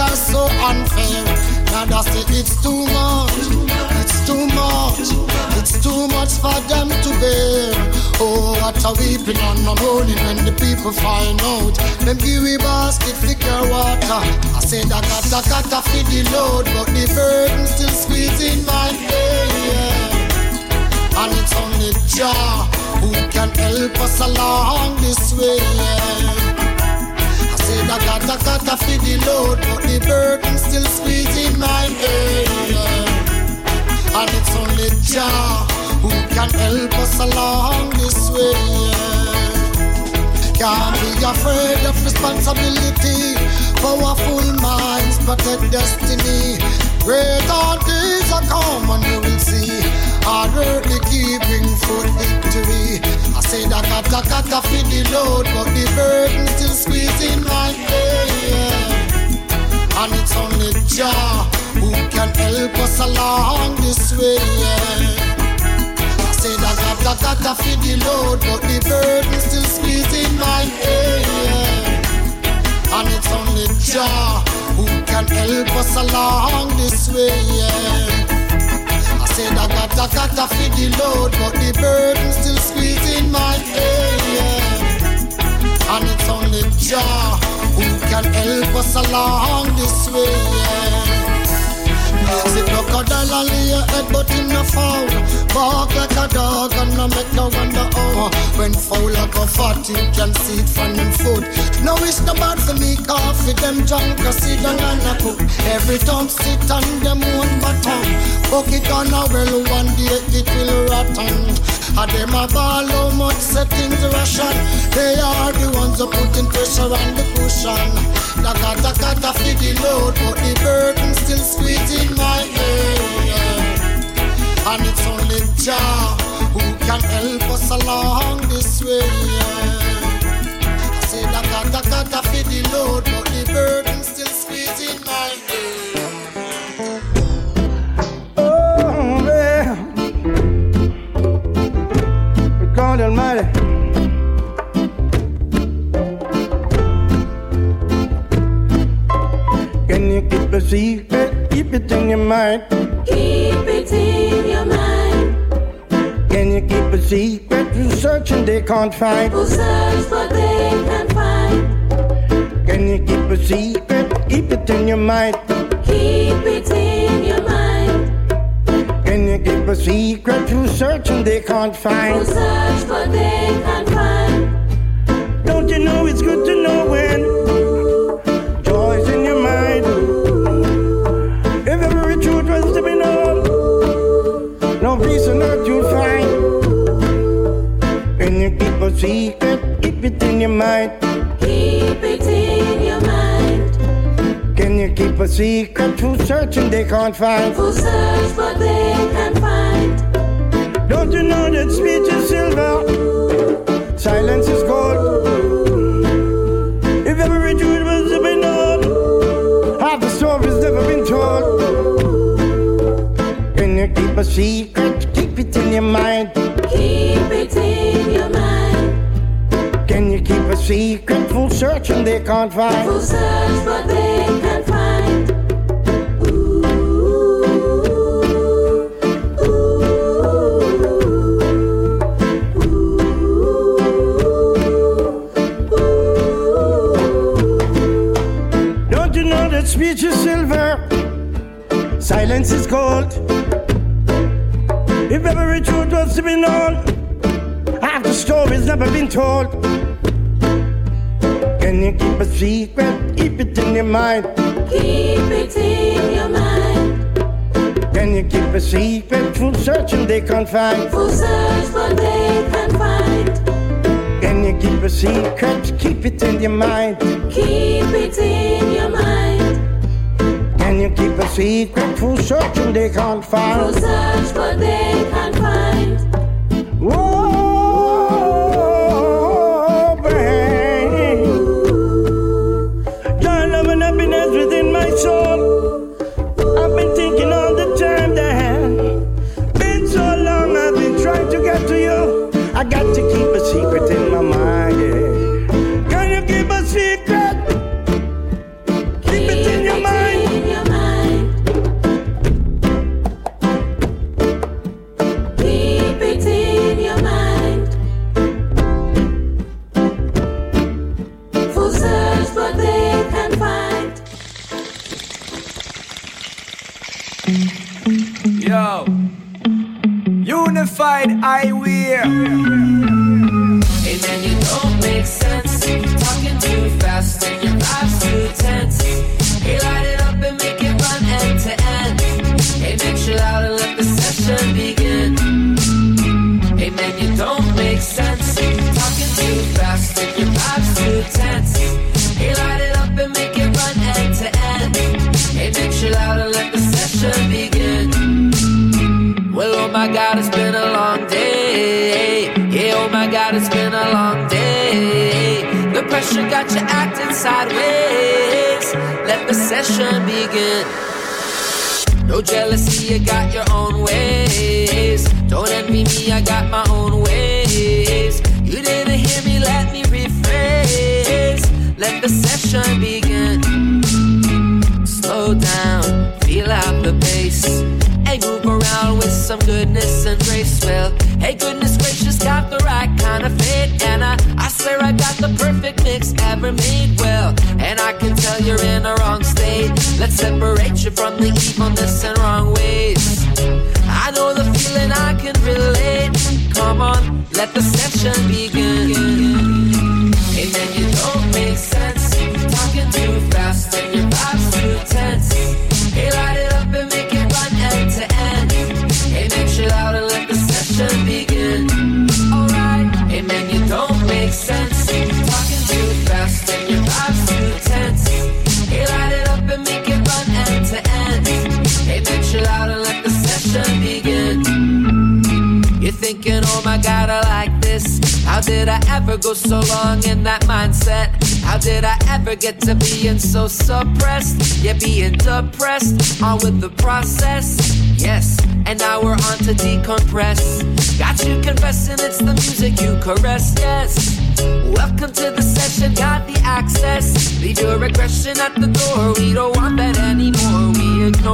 Are so unfair. Father say it's too much, it's too much, it's too much for them to bear. Oh, what a weeping on the morning when the people find out them give we basket figure water. I say that got a got feed the load, but the burden still squeezing my head. Yeah. And it's only Jah who can help us along this way. Yeah. I said I got a got a feed the load, but the burden still squeezing my head. And it's only Jah who can help us along this way. Can't be afraid of responsibility. Powerful minds protect destiny. Greater days are come and you will see. The key bring victory. I say that kata kata feed the load, but the burden still squeezing my head. And it's only Jah who can help us along this way. I say that kata kata feed the load, but the burden still squeezing my head. And it's only Jah who can help us along this way. Yeah. I got kata kata feed the load, but the burden still squeezing my head. And it's only Jah who can help us along this way. Say crocodile and lay your head but in no foul. Bark like a dog and no make no wonder how When foul like a fat you can see it from them foot. No it's not bad for me coffee them drunk or sit down and a cook. Every time sit on them one bottom. Bucket on a well one day it will rotten and them a ball how much settings ration They are the ones who putting pressure on the cushion. Da kata kata for the load But the burden still squeezing my head And it's only Jah who can help us along this way I say da kata kata for the load But the burden still squeezing my head a secret? Keep it in your mind. Keep it in your mind. Can you keep a secret? Who's searching they can't find? Who search but they can't find. Can you keep a secret? Keep it in your mind. Keep it in your mind. Can you keep a secret? Who's searching they can't find? search but they can't find. Don't you know it's good to know when secret. Keep it in your mind. Keep it in your mind. Can you keep a secret who's searching they can't find? Who search but they can't find. Don't you know that speech is silver? Silence is gold. If every truth was to be known, half the story's never been told. Can you keep a secret? Keep it in your mind. Secretful searching they can't find. Full search, but they can't. Speech is silver, silence is gold. If every truth was to be known, half the story's never been told. mind. Keep it in your mind. Can you keep a secret? Full search and they can't find. Full search but they can't find. Can you keep a secret? Keep it in your mind. Keep it in your mind. Can you keep a secret? Full search and they can't find. Full search but they can't find. Let the session begin. forget to being so suppressed. You're being depressed. On with the process. Yes, and now we're on to decompress. Got you confessing it's the music you caress. Yes, welcome to the session. Got the access. Leave your aggression at the door. We don't want that anymore. We agree.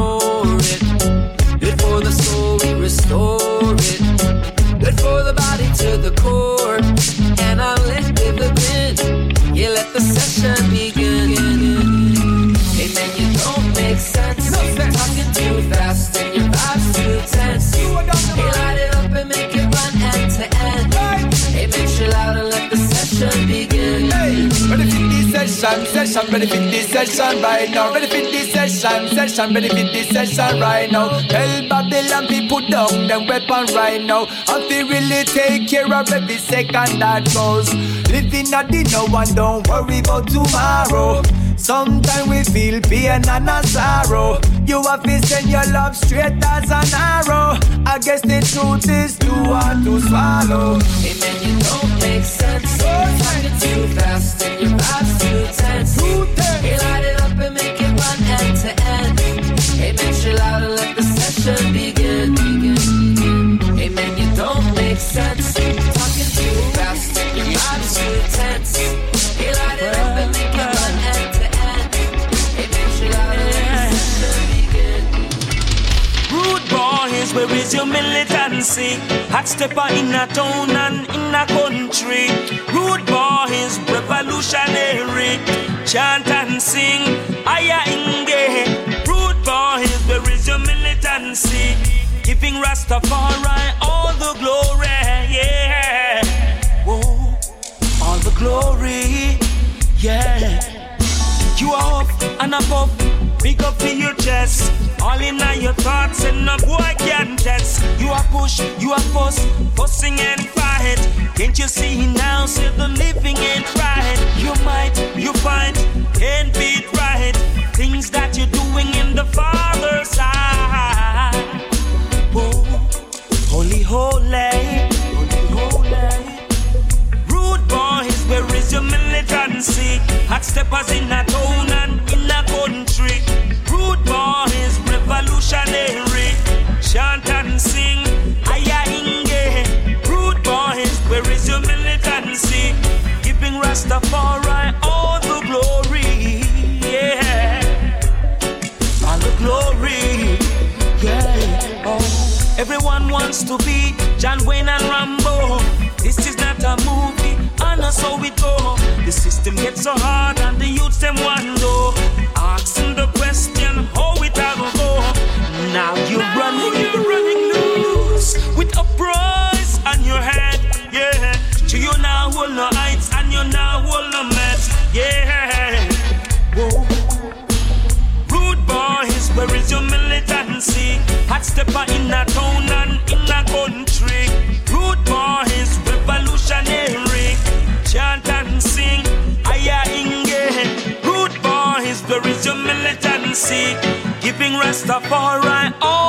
session right now. Ready for this session, session. Ready for this session right now. Tell Babylon people put down them weapon right now. And they really take care of every second that goes. Living at the now and don't worry about tomorrow. Sometimes we feel pain and a sorrow. You have to send your love straight as an arrow. I guess the truth is too hard to swallow. Hey you don't make sense. Oh, you too fast and your vibes too tense. Militancy? Hot stepper in a town and in a country. Rude boys, revolutionary. Chant and sing, aya inge. Rude boys, where is your militancy? Giving Rastafari all the glory, yeah. Whoa, all the glory, yeah. You are up and above, big up in your chest. All in your thoughts and no boy can test. You are push, you are fuss, fussing and fight. Can't you see now? Say the living ain't right. You might, you find, can't be right. Things that you're doing in the Father's holy, holy, holy, holy. Rude boys, where is your militancy? Hot steppers in a town and Rastafari all the glory, yeah. All the glory, yeah. Oh, everyone wants to be John Wayne and Rambo. This is not a movie, and that's how it go. The system gets so hard, militancy? Giving Rastafari all the oh, glory,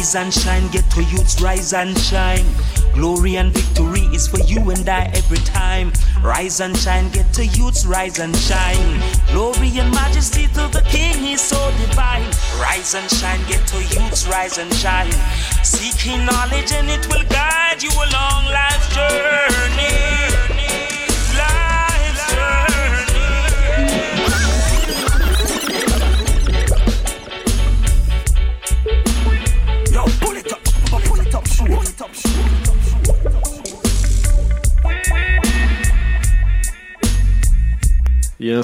Rise and shine, get to youths, rise and shine. Glory and victory is for you and I every time. Rise and shine, get to youths, rise and shine. Glory and majesty to the King, he's so divine. Rise and shine, get to youths, rise and shine. Seeking knowledge and it will guide you along life's journey.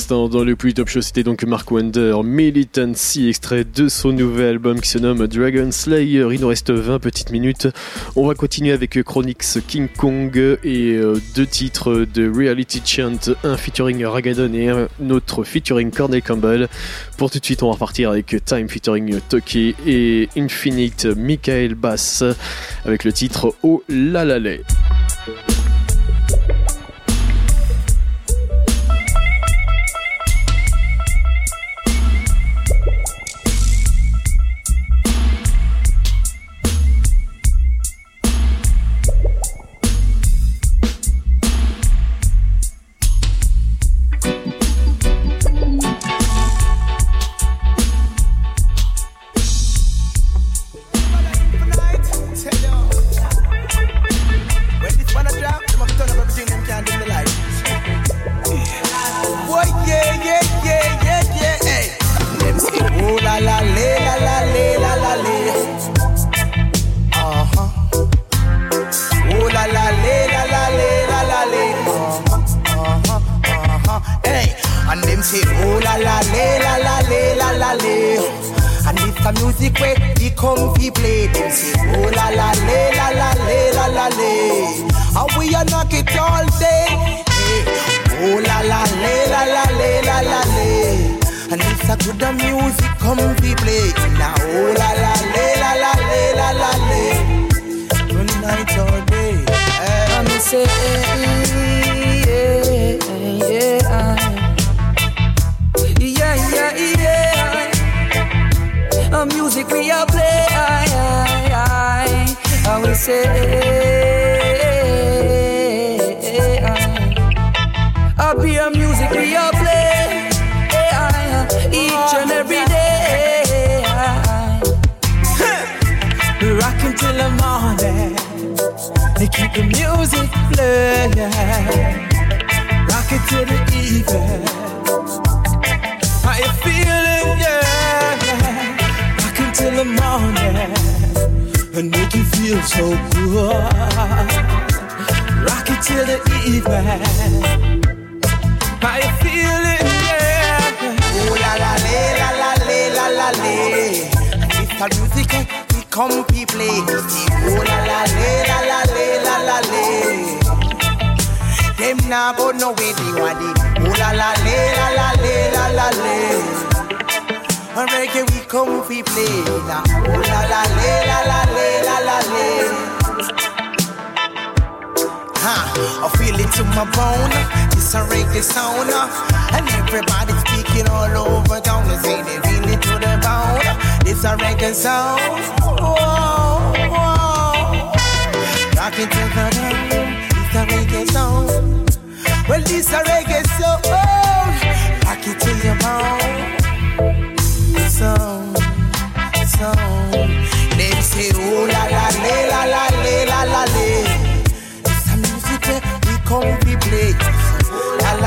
Dans le plus top show, c'était donc Mark Wonder, Militancy, extrait de son nouvel album qui se nomme Dragon Slayer. Il nous reste 20 petites minutes. On va continuer avec Chronix King Kong et euh, deux titres de Reality Chant, un featuring Ragadon et un autre featuring Cornel Campbell. Pour tout de suite, on va repartir avec Time featuring Toki et Infinite Michael Bass avec le titre Oh la la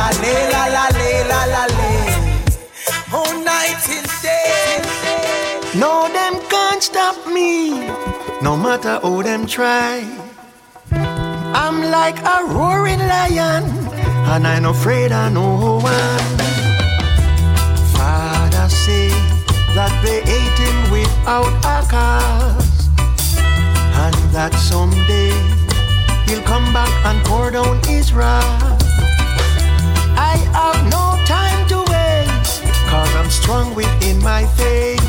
La la la la le, la la le. All night day. No, them can't stop me, no matter how them try. I'm like a roaring lion, and I'm afraid of no one. Father say that they ate him without a cause, and that someday he'll come back and pour down his wrath. Have no time to waste, cause I'm strong within my faith.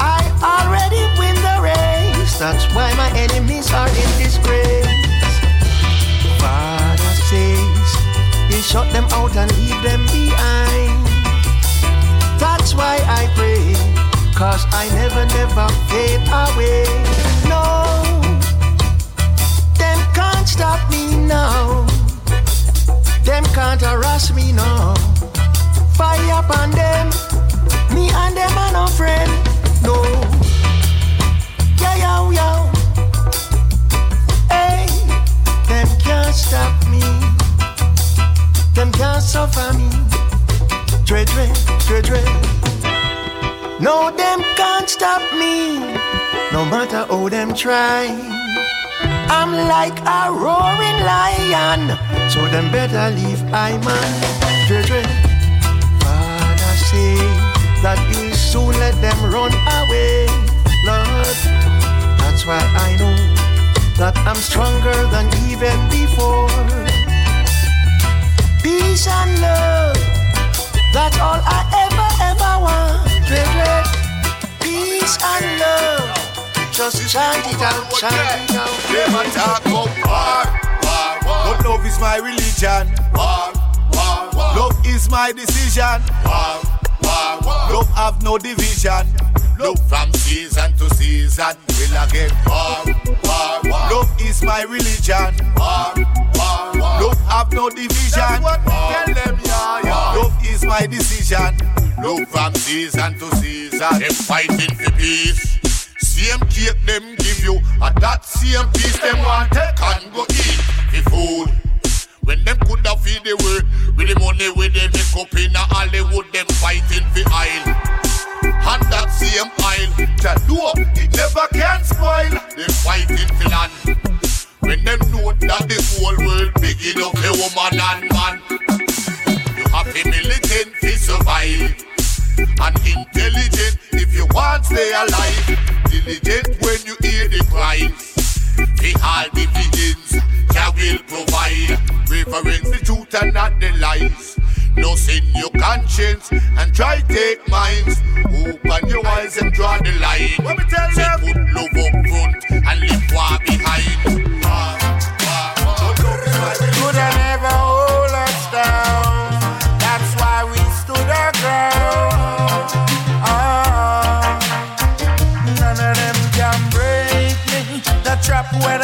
I already win the race, that's why my enemies are in disgrace. Father says he'll shut them out and leave them behind. That's why I pray, cause I never, never fade away. No them can't stop me now. Them can't harass me now. Fire upon them. Me and them are no friend. No. Yeah, yo, yo. Hey, them can't stop me. Them can't suffer me. Dread, dread, dread, dread. No, them can't stop me. No matter how them try. I'm like a roaring lion, so them better leave I man. Children, Father say that you soon let them run away, Lord. That's why I know that I'm stronger than even before. Peace and love, that's all I ever ever want. Children, peace and love. Just chant it out, chant it out. Never talk about war, war, war. But love is my religion. War, war, war. Love is my decision. War, war, war. Love have no division. Love from season to season will again. War, war, war. Love is my religion. War, war, war. Love have no division. That's what war, tell them, yeah, yeah. Love is my decision. Love from season to season. Them fighting for peace. Same cake them give you, and that same piece them want take and go eat the food. When them coulda feed the world with the money with them make up in a Hollywood, them fighting for aisle. And that same aisle, door it never can spoil. They fighting for land. When them know that the whole world big enough a woman and man, you have to militant to survive and intelligent if you want stay alive. Diligent when you hear the cries. The all divisions, Jah will provide. Reverence the truth and not the lies. No sin your conscience and try take minds. Open your eyes and draw the line. Let me tell Say put love up front and leave war behind.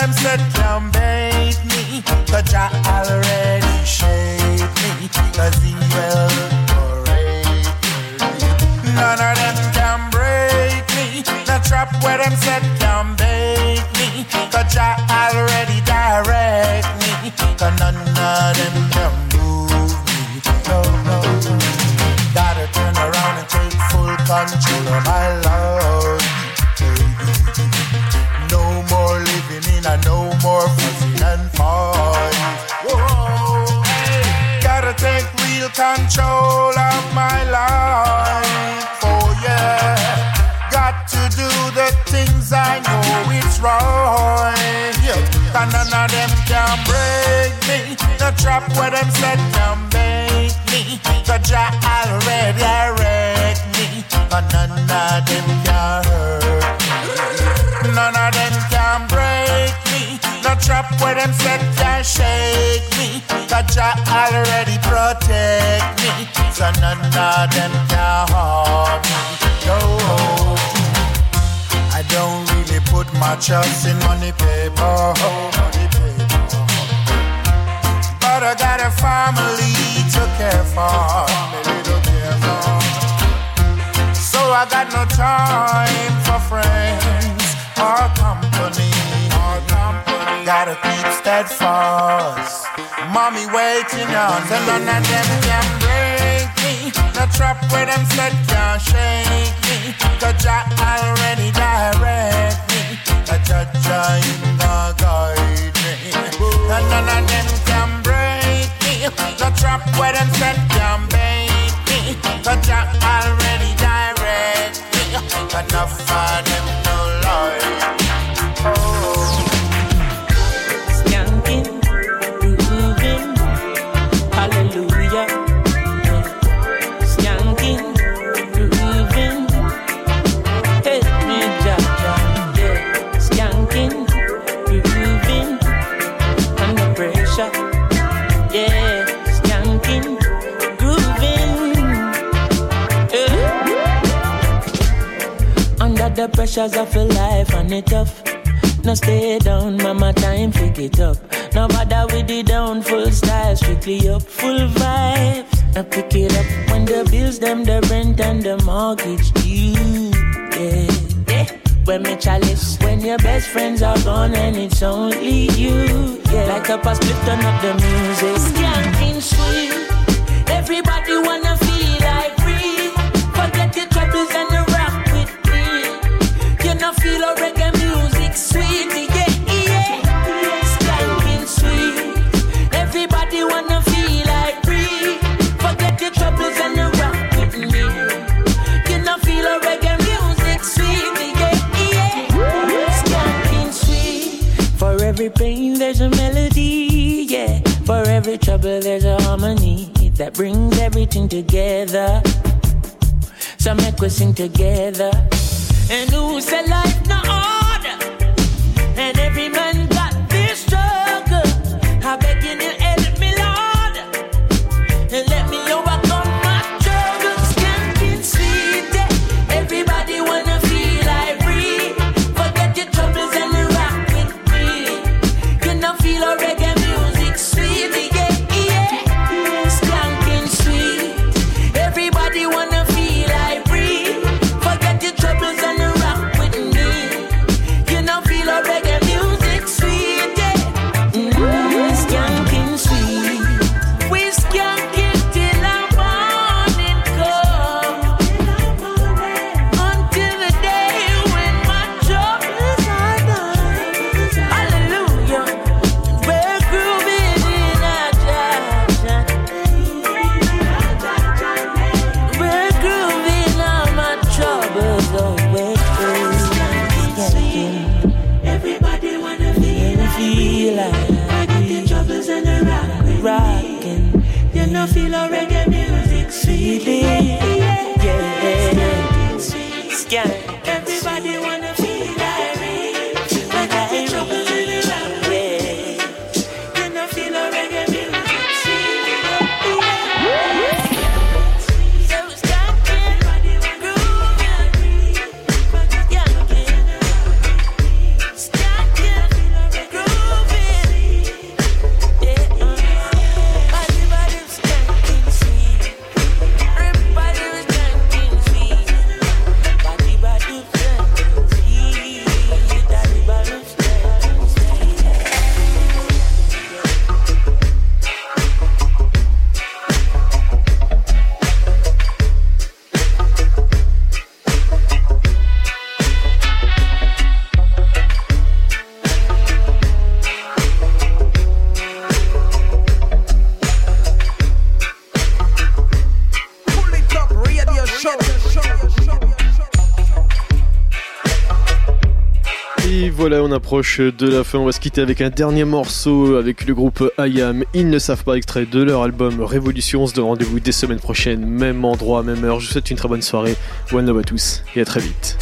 them sit down, bait me, but Jah already shaped me, cause he will parade me. None of them can break me, the trap where them set down, bait me, cause Jah already direct me, cause none of them can move me, no, no. Gotta turn around and take full control of my life. Oh yeah, got to do the things I know it's right. Yeah, and none of them can break me. The trap where them set can make me. The Jah already wrecked me, and none of them can hurt me. None of them can break me. No trap where them set can shake me. Jah already protect me, so none of them can harm me. No. I don't really put my trust in money paper. But I got a. Family to care for. So I got no time for friends or company. Gotta keep steadfast. Mommy waiting on, so none of them can break me. The trap where them set can't shake me. The Jah already direct me. The judge in the guide me. And none of them can break me. The trap where them set can bait me. The Jah already direct me. Enough of them the pressures of a life and it tough. No stay down, mama, time pick it up. No bother with the down, full style, strictly up, full vibes. I pick it up when the bills, them, the rent and the mortgage due. Yeah, yeah. When me chalice, when your best friends are gone and it's only you. Yeah, like a split, turn up the music. Skanking sweet, everybody wanna feel together. So make we sing together. And who said life no order? On approche de la fin. On va se quitter avec un dernier morceau avec le groupe IAM. Ils ne savent pas extrait de leur album Révolution. On se donne rendez-vous dès semaine prochaine, même endroit, même heure. Je vous souhaite une très bonne soirée. One love à tous et à très vite.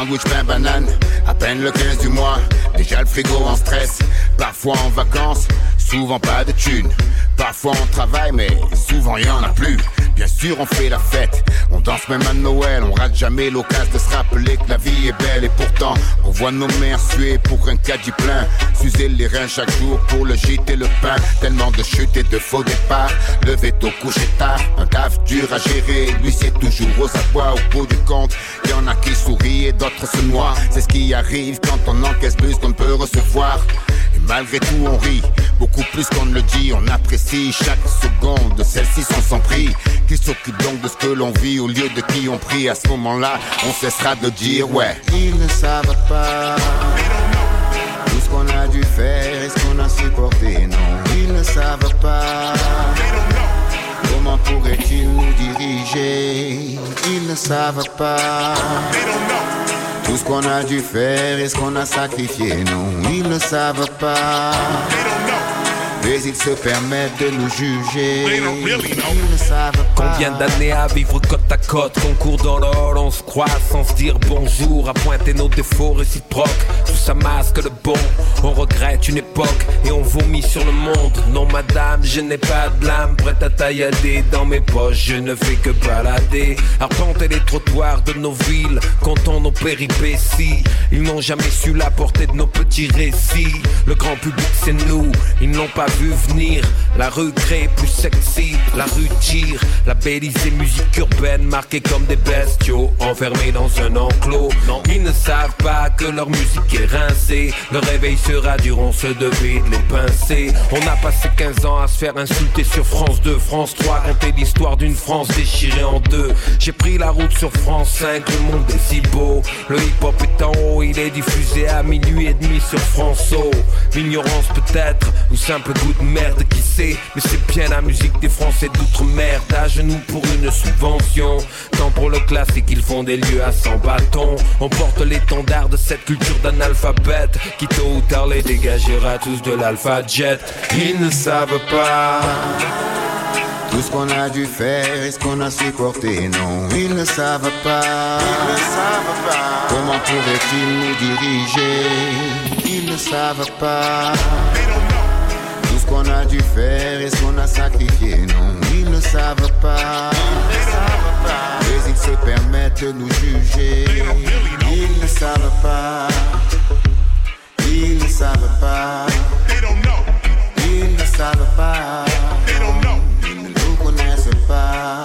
Sandwich pain banane, à peine le 15 du mois, déjà le frigo en stress, parfois en vacances, souvent pas de thunes, parfois on travaille mais souvent y en a plus. Bien sûr, on fait la fête, on danse même à Noël, on rate jamais l'occasion de se rappeler que la vie est belle. Et pourtant, on voit nos mères suer pour un caddie plein, s'user les reins chaque jour pour le gîte et le pain, tellement de chutes et de faux départs, levé tôt, couché tard, un taf dur à gérer, lui c'est toujours aux abois au bout du compte, y en a qui sourient et d'autres se noient, c'est ce qui arrive quand on encaisse plus qu'on peut recevoir. Et malgré tout on rit, beaucoup plus qu'on ne le dit, on apprécie chaque seconde de celles-ci sont sans prix. Qui s'occupe donc de ce que l'on vit au lieu de qui on prie? À ce moment-là, on cessera de dire ouais. Ils ne savent pas tout ce qu'on a dû faire et ce qu'on a supporté. Non, ils ne savent pas comment pourraient-ils nous diriger. Ils ne savent pas tout ce qu'on a dû faire et ce qu'on a sacrifié. Non, ils ne savent pas. Mais ils se permettent de nous juger. Ils ne savent pas. Combien d'années à vivre côte à côte, qu'on court dans l'or, on se croise sans se dire bonjour, à pointer nos défauts réciproques, tout ça masque le bon, on regrette une époque. Et on vomit sur le monde. Non madame, je n'ai pas de blâme, prête à taillader dans mes poches, je ne fais que balader, arpenter les trottoirs de nos villes, comptant nos péripéties, ils n'ont jamais su la portée de nos petits récits, le grand public c'est nous, ils n'ont pas vu venir, la rue crée plus sexy, la rue tire, labellisée musique urbaine marquée comme des bestiaux, enfermés dans un enclos. Non, ils ne savent pas que leur musique est rincée, le réveil sera dur, on se devait de les pincer. On a passé 15 ans à se faire insulter sur France 2, France 3, raconter l'histoire d'une France déchirée en deux. J'ai pris la route sur France 5, le monde est si beau, le hip-hop est en haut, il est diffusé à minuit et demi sur France O. L'ignorance peut-être, ou simple goût de merde, qui sait, mais c'est bien la musique des Français d'outre-mer, à genoux pour une subvention. Tant pour le classique, ils font des lieux à 100 bâtons. On porte l'étendard de cette culture d'analphabète, qui tôt ou tard les dégagera tous de l'alpha jet. Ils ne savent pas tout ce qu'on a dû faire et ce qu'on a supporté. Non, ils ne savent pas. Ils ne savent pas. Comment pourraient-ils nous diriger Ils ne savent pas. Qu'on a dû faire et ce qu'on a sacrifié. Non, ils ne savent pas. Mais ils se permettent de nous juger. Ils ne savent pas. Ils ne savent pas. Ils ne savent pas. Ils ne nous connaissent pas.